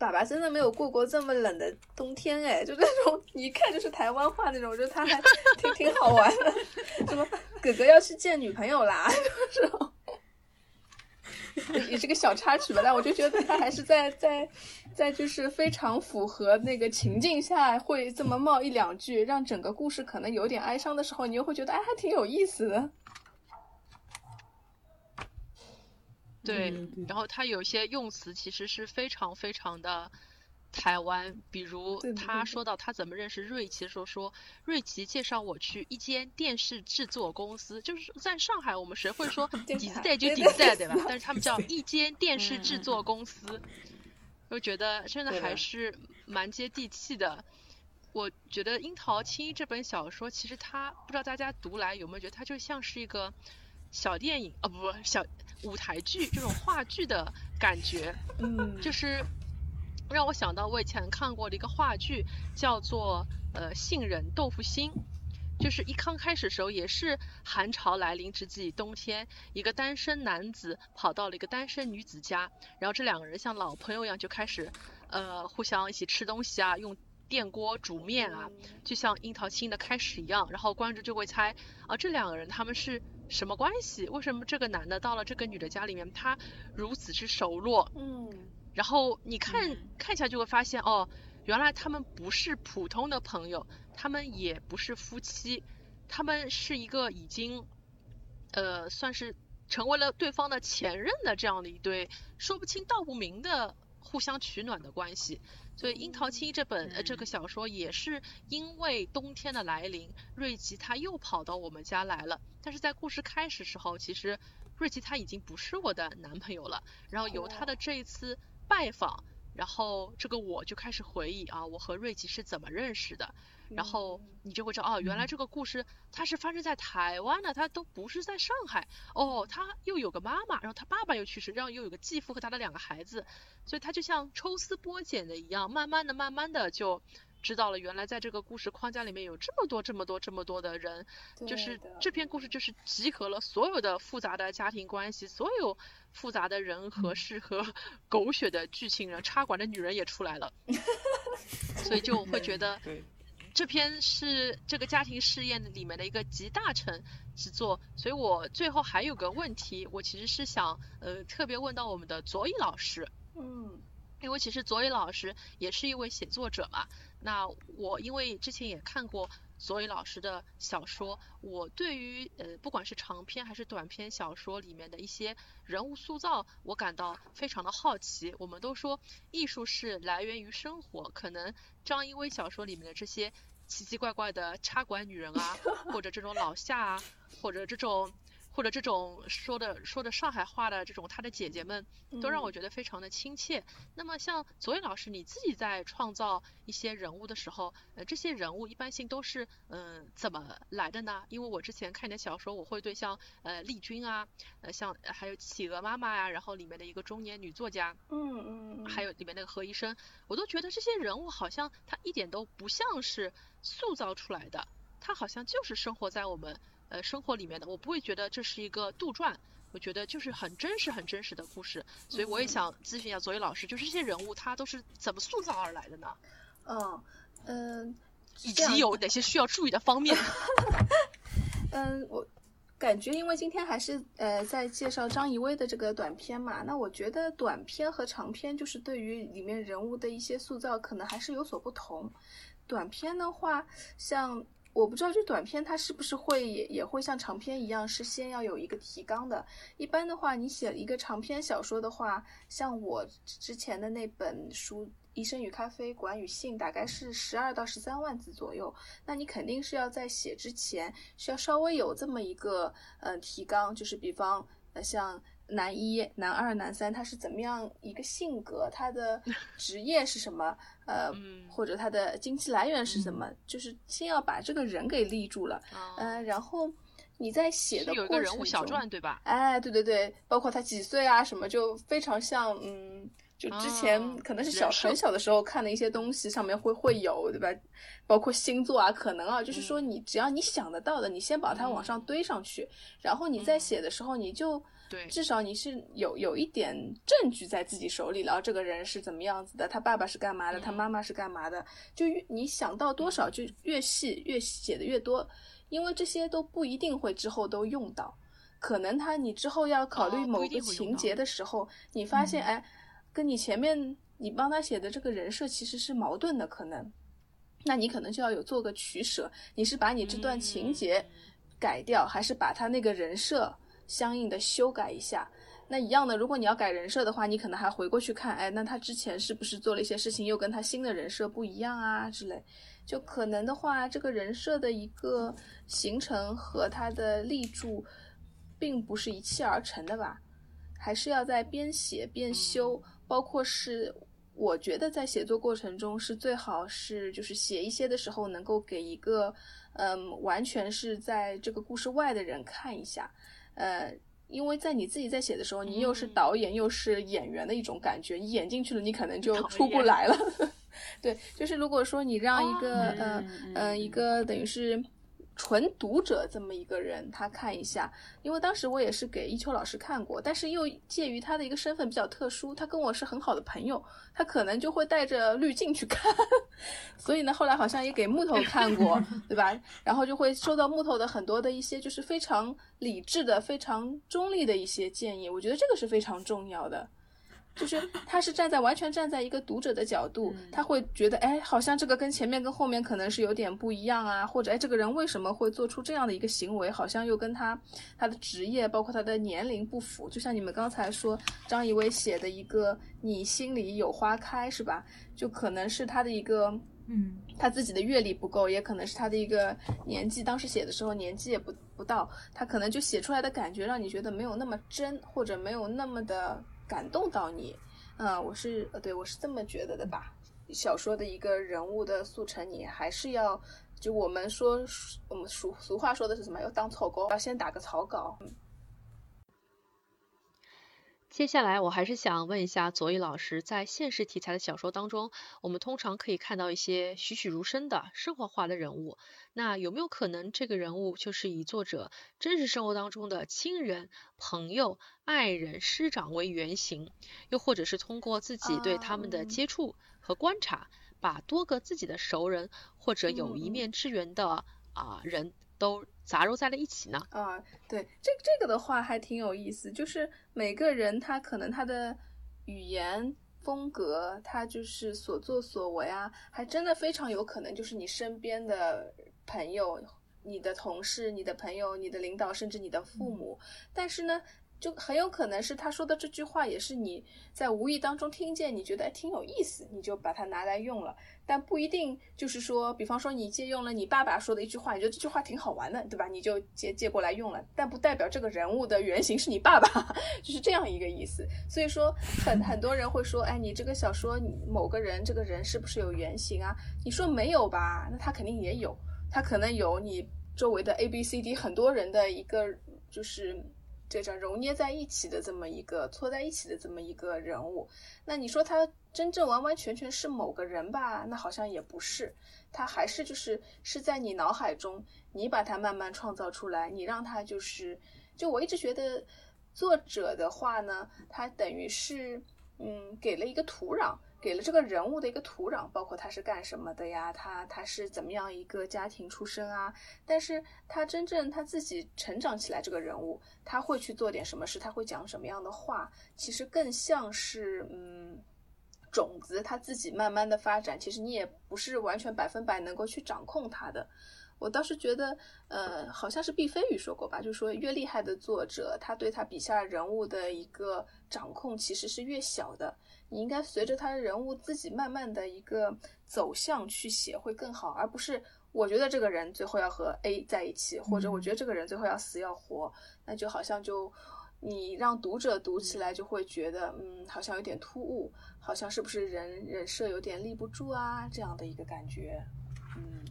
爸爸真的没有过过这么冷的冬天哎，就那种一看就是台湾话那种，我觉得他还挺挺好玩的。(laughs) 什么哥哥要去见女朋友啦，这种也是个小插曲吧。但我就觉得他还是在在在就是非常符合那个情境下会这么冒一两句，让整个故事可能有点哀伤的时候，你又会觉得哎还挺有意思的。对，然后他有些用词其实是非常非常的台湾，比如他说到他怎么认识瑞奇的时候，说瑞奇介绍我去一间电视制作公司，就是在上海，我们谁会说 (laughs) 底子带就底子带，对。吧？但是他们叫一间电视制作公司，我觉得真的还是蛮接地气的。我觉得《樱桃青衣》这本小说，其实它不知道大家读来有没有觉得它就像是一个。小电影啊，不不，小舞台剧这种话剧的感觉，嗯，就是让我想到我以前看过的一个话剧，叫做呃《杏仁豆腐心》，就是一刚开始时候也是寒潮来临之际，冬天，一个单身男子跑到了一个单身女子家，然后这两个人像老朋友一样就开始呃互相一起吃东西啊，用电锅煮面啊，就像樱桃青的开始一样，然后观众就会猜啊这两个人他们是。什么关系？为什么这个男的到了这个女的家里面，他如此之熟络？嗯，然后你看看起来就会发现，哦，原来他们不是普通的朋友，他们也不是夫妻，他们是一个已经，呃，算是成为了对方的前任的这样的一对说不清道不明的互相取暖的关系。所以《樱桃七》这本呃这个小说也是因为冬天的来临，瑞吉他又跑到我们家来了。但是在故事开始时候，其实瑞吉他已经不是我的男朋友了。然后由他的这一次拜访，然后这个我就开始回忆啊，我和瑞吉是怎么认识的。然后你就会知道哦，原来这个故事它是发生在台湾的，它都不是在上海。哦，他又有个妈妈，然后他爸爸又去世，然后又有个继父和他的两个孩子，所以他就像抽丝剥茧的一样，慢慢的、慢慢的就知道了，原来在这个故事框架里面有这么多、这么多、这么多的人，就是这篇故事就是集合了所有的复杂的家庭关系，所有复杂的人和事和狗血的剧情，人插管的女人也出来了，(laughs) 所以就会觉得。这篇是这个家庭试验里面的一个集大成之作，所以我最后还有个问题，我其实是想呃特别问到我们的左乙老师，嗯，因为其实左乙老师也是一位写作者嘛，那我因为之前也看过。所以老师的小说，我对于呃不管是长篇还是短篇小说里面的一些人物塑造，我感到非常的好奇。我们都说艺术是来源于生活，可能张一威小说里面的这些奇奇怪怪的插管女人啊，或者这种老夏啊，或者这种。或者这种说的说的上海话的这种他的姐姐们，都让我觉得非常的亲切。那么像左伟老师，你自己在创造一些人物的时候，呃，这些人物一般性都是嗯怎么来的呢？因为我之前看你的小说，我会对像呃丽君啊，呃像还有企鹅妈妈呀，然后里面的一个中年女作家，嗯嗯，还有里面那个何医生，我都觉得这些人物好像他一点都不像是塑造出来的，他好像就是生活在我们。呃，生活里面的我不会觉得这是一个杜撰，我觉得就是很真实、很真实的故事，所以我也想咨询一下左宇老师，就是这些人物他都是怎么塑造而来的呢？嗯嗯，以及有哪些需要注意的方面？(laughs) 嗯，我感觉因为今天还是呃在介绍张怡薇的这个短片嘛，那我觉得短片和长片就是对于里面人物的一些塑造可能还是有所不同。短片的话，像我不知道这短片它是不是会也也会像长篇一样是先要有一个提纲的。一般的话，你写一个长篇小说的话，像我之前的那本书。医生与咖啡，管与性，大概是十二到十三万字左右。那你肯定是要在写之前，需要稍微有这么一个呃提纲，就是比方呃像男一、男二、男三，他是怎么样一个性格，他的职业是什么，呃或者他的经济来源是什么，就是先要把这个人给立住了，嗯，然后你在写的有一个人物小传对吧？哎，对对对，包括他几岁啊什么，就非常像嗯。就之前可能是小很小的时候看的一些东西，上面会会有，对吧？包括星座啊，可能啊，就是说你只要你想得到的，你先把它往上堆上去，然后你在写的时候，你就对，至少你是有有一点证据在自己手里，然后这个人是怎么样子的，他爸爸是干嘛的，他妈妈是干嘛的，就越你想到多少就越细，越写的越多，因为这些都不一定会之后都用到，可能他你之后要考虑某个情节的时候，你发现哎。跟你前面你帮他写的这个人设其实是矛盾的，可能，那你可能就要有做个取舍，你是把你这段情节改掉，还是把他那个人设相应的修改一下？那一样的，如果你要改人设的话，你可能还回过去看，哎，那他之前是不是做了一些事情，又跟他新的人设不一样啊之类？就可能的话，这个人设的一个形成和他的立柱，并不是一气而成的吧？还是要在边写边修。包括是，我觉得在写作过程中是最好是就是写一些的时候能够给一个，嗯，完全是在这个故事外的人看一下，呃，因为在你自己在写的时候，你又是导演又是演员的一种感觉，你演进去了，你可能就出不来了。(laughs) 对，就是如果说你让一个，呃，呃，一个等于是。纯读者这么一个人，他看一下，因为当时我也是给一秋老师看过，但是又介于他的一个身份比较特殊，他跟我是很好的朋友，他可能就会带着滤镜去看，(laughs) 所以呢，后来好像也给木头看过，对吧？然后就会收到木头的很多的一些就是非常理智的、非常中立的一些建议，我觉得这个是非常重要的。就是他是站在完全站在一个读者的角度，他会觉得，哎，好像这个跟前面跟后面可能是有点不一样啊，或者哎，这个人为什么会做出这样的一个行为，好像又跟他他的职业包括他的年龄不符。就像你们刚才说张怡薇写的一个“你心里有花开”是吧？就可能是他的一个，嗯，他自己的阅历不够，也可能是他的一个年纪，当时写的时候年纪也不不到，他可能就写出来的感觉让你觉得没有那么真，或者没有那么的。感动到你，嗯，我是呃，对我是这么觉得的吧。小说的一个人物的速成，你还是要，就我们说，我们俗俗话说的是什么？要当草稿，要先打个草稿。嗯接下来，我还是想问一下左一老师，在现实题材的小说当中，我们通常可以看到一些栩栩如生的生活化的人物。那有没有可能，这个人物就是以作者真实生活当中的亲人、朋友、爱人、师长为原型？又或者是通过自己对他们的接触和观察，把多个自己的熟人或者有一面之缘的啊人？都杂糅在了一起呢。啊，对，这这个的话还挺有意思，就是每个人他可能他的语言风格，他就是所作所为啊，还真的非常有可能就是你身边的朋友、你的同事、你的朋友、你的领导，甚至你的父母。但是呢。就很有可能是他说的这句话，也是你在无意当中听见，你觉得挺有意思，你就把它拿来用了。但不一定就是说，比方说你借用了你爸爸说的一句话，你觉得这句话挺好玩的，对吧？你就借借过来用了。但不代表这个人物的原型是你爸爸，(laughs) 就是这样一个意思。所以说，很很多人会说，哎，你这个小说某个人这个人是不是有原型啊？你说没有吧？那他肯定也有，他可能有你周围的 A B C D 很多人的一个就是。这叫揉捏在一起的这么一个搓在一起的这么一个人物，那你说他真正完完全全是某个人吧？那好像也不是，他还是就是是在你脑海中，你把它慢慢创造出来，你让他就是，就我一直觉得，作者的话呢，他等于是，嗯，给了一个土壤。给了这个人物的一个土壤，包括他是干什么的呀？他他是怎么样一个家庭出身啊？但是他真正他自己成长起来，这个人物他会去做点什么事？他会讲什么样的话？其实更像是嗯，种子他自己慢慢的发展。其实你也不是完全百分百能够去掌控他的。我倒是觉得，呃，好像是毕飞宇说过吧，就是说越厉害的作者，他对他笔下人物的一个掌控其实是越小的。你应该随着他人物自己慢慢的一个走向去写会更好，而不是我觉得这个人最后要和 A 在一起，或者我觉得这个人最后要死要活，那就好像就你让读者读起来就会觉得，嗯，好像有点突兀，好像是不是人人设有点立不住啊这样的一个感觉，嗯，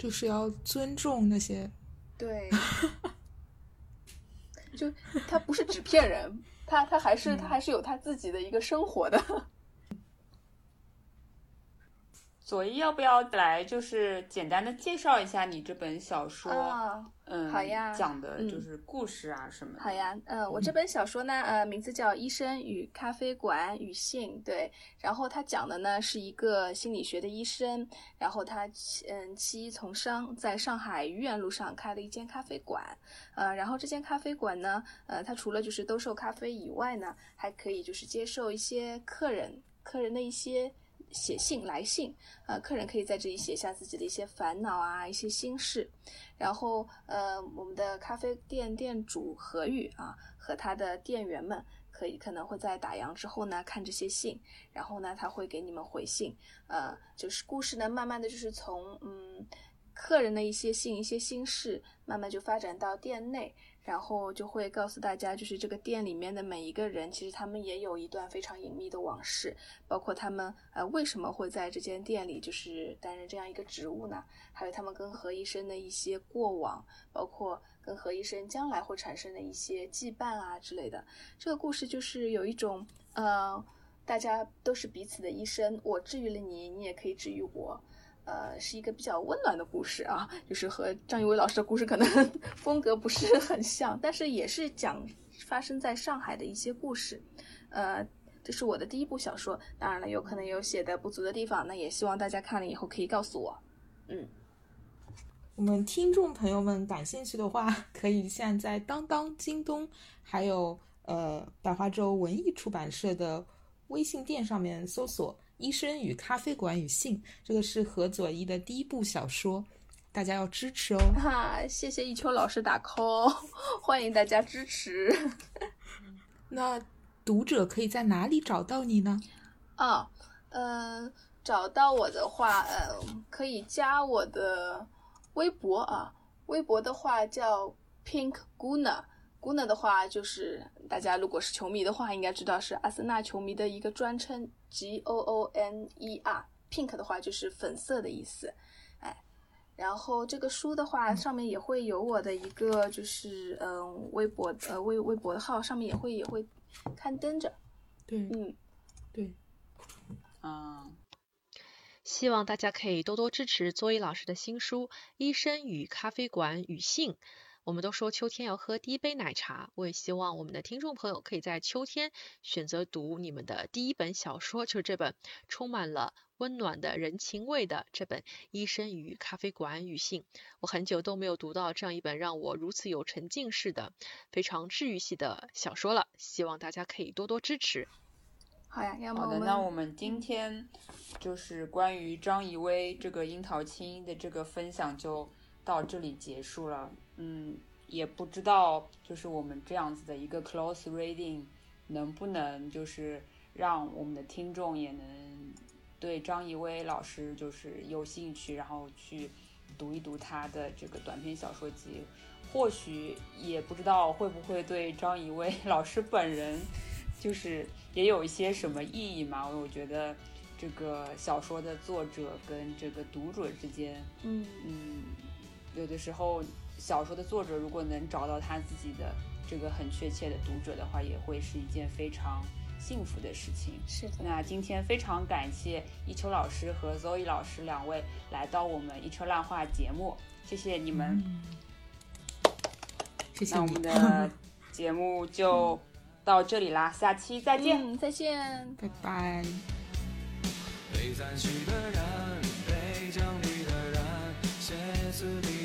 就是要尊重那些，对，就他不是纸片人。他他还是他还是有他自己的一个生活的。(laughs) 左一要不要来，就是简单的介绍一下你这本小说？嗯，好呀，讲的就是故事啊什么的。好呀，嗯，我这本小说呢，呃，名字叫《医生与咖啡馆与性》，对。然后他讲的呢是一个心理学的医生，然后他嗯弃医从商，在上海愚园路上开了一间咖啡馆。呃，然后这间咖啡馆呢，呃，他除了就是兜售咖啡以外呢，还可以就是接受一些客人客人的一些。写信来信，呃，客人可以在这里写下自己的一些烦恼啊，一些心事，然后呃，我们的咖啡店店主何宇啊和他的店员们可以可能会在打烊之后呢看这些信，然后呢他会给你们回信，呃，就是故事呢慢慢的就是从嗯客人的一些信一些心事，慢慢就发展到店内。然后就会告诉大家，就是这个店里面的每一个人，其实他们也有一段非常隐秘的往事，包括他们呃为什么会在这间店里就是担任这样一个职务呢？还有他们跟何医生的一些过往，包括跟何医生将来会产生的一些羁绊啊之类的。这个故事就是有一种呃，大家都是彼此的医生，我治愈了你，你也可以治愈我。呃，是一个比较温暖的故事啊，就是和张艺伟老师的故事可能 (laughs) 风格不是很像，但是也是讲发生在上海的一些故事。呃，这是我的第一部小说，当然了，有可能有写的不足的地方，那也希望大家看了以后可以告诉我。嗯，我们听众朋友们感兴趣的话，可以现在当当、京东，还有呃百花洲文艺出版社的微信店上面搜索。医生与咖啡馆与性，这个是何佐伊的第一部小说，大家要支持哦。(laughs) 哈，谢谢一秋老师打 call，(laughs) 欢迎大家支持。(laughs) 那读者可以在哪里找到你呢？啊，嗯，找到我的话，呃，可以加我的微博啊，微博的话叫 Pink Guna。Guna 的话，就是大家如果是球迷的话，应该知道是阿森纳球迷的一个专称，G O O N E R。Pink 的话就是粉色的意思，哎，然后这个书的话上面也会有我的一个就是嗯微博呃微微博的号，上面也会也会刊登着。对，嗯，对，嗯，希望大家可以多多支持作一老师的新书《医生与咖啡馆与性》。我们都说秋天要喝第一杯奶茶，我也希望我们的听众朋友可以在秋天选择读你们的第一本小说，就是这本充满了温暖的人情味的这本《医生与咖啡馆与性》。我很久都没有读到这样一本让我如此有沉浸式的、非常治愈系的小说了，希望大家可以多多支持。好呀，好的，那我们今天就是关于张怡薇这个樱桃青的这个分享就到这里结束了。嗯，也不知道，就是我们这样子的一个 close reading，能不能就是让我们的听众也能对张怡薇老师就是有兴趣，然后去读一读他的这个短篇小说集。或许也不知道会不会对张怡薇 (laughs) 老师本人，就是也有一些什么意义嘛？我觉得这个小说的作者跟这个读者之间，嗯嗯，有的时候。小说的作者如果能找到他自己的这个很确切的读者的话，也会是一件非常幸福的事情。是的。那今天非常感谢一秋老师和 Zoe 老师两位来到我们一车烂话节目，谢谢你们。谢谢。那我们的 (laughs) 节目就。到这里啦，下期再见，嗯，再见，拜拜。被赞许的人，被奖励的人，歇斯底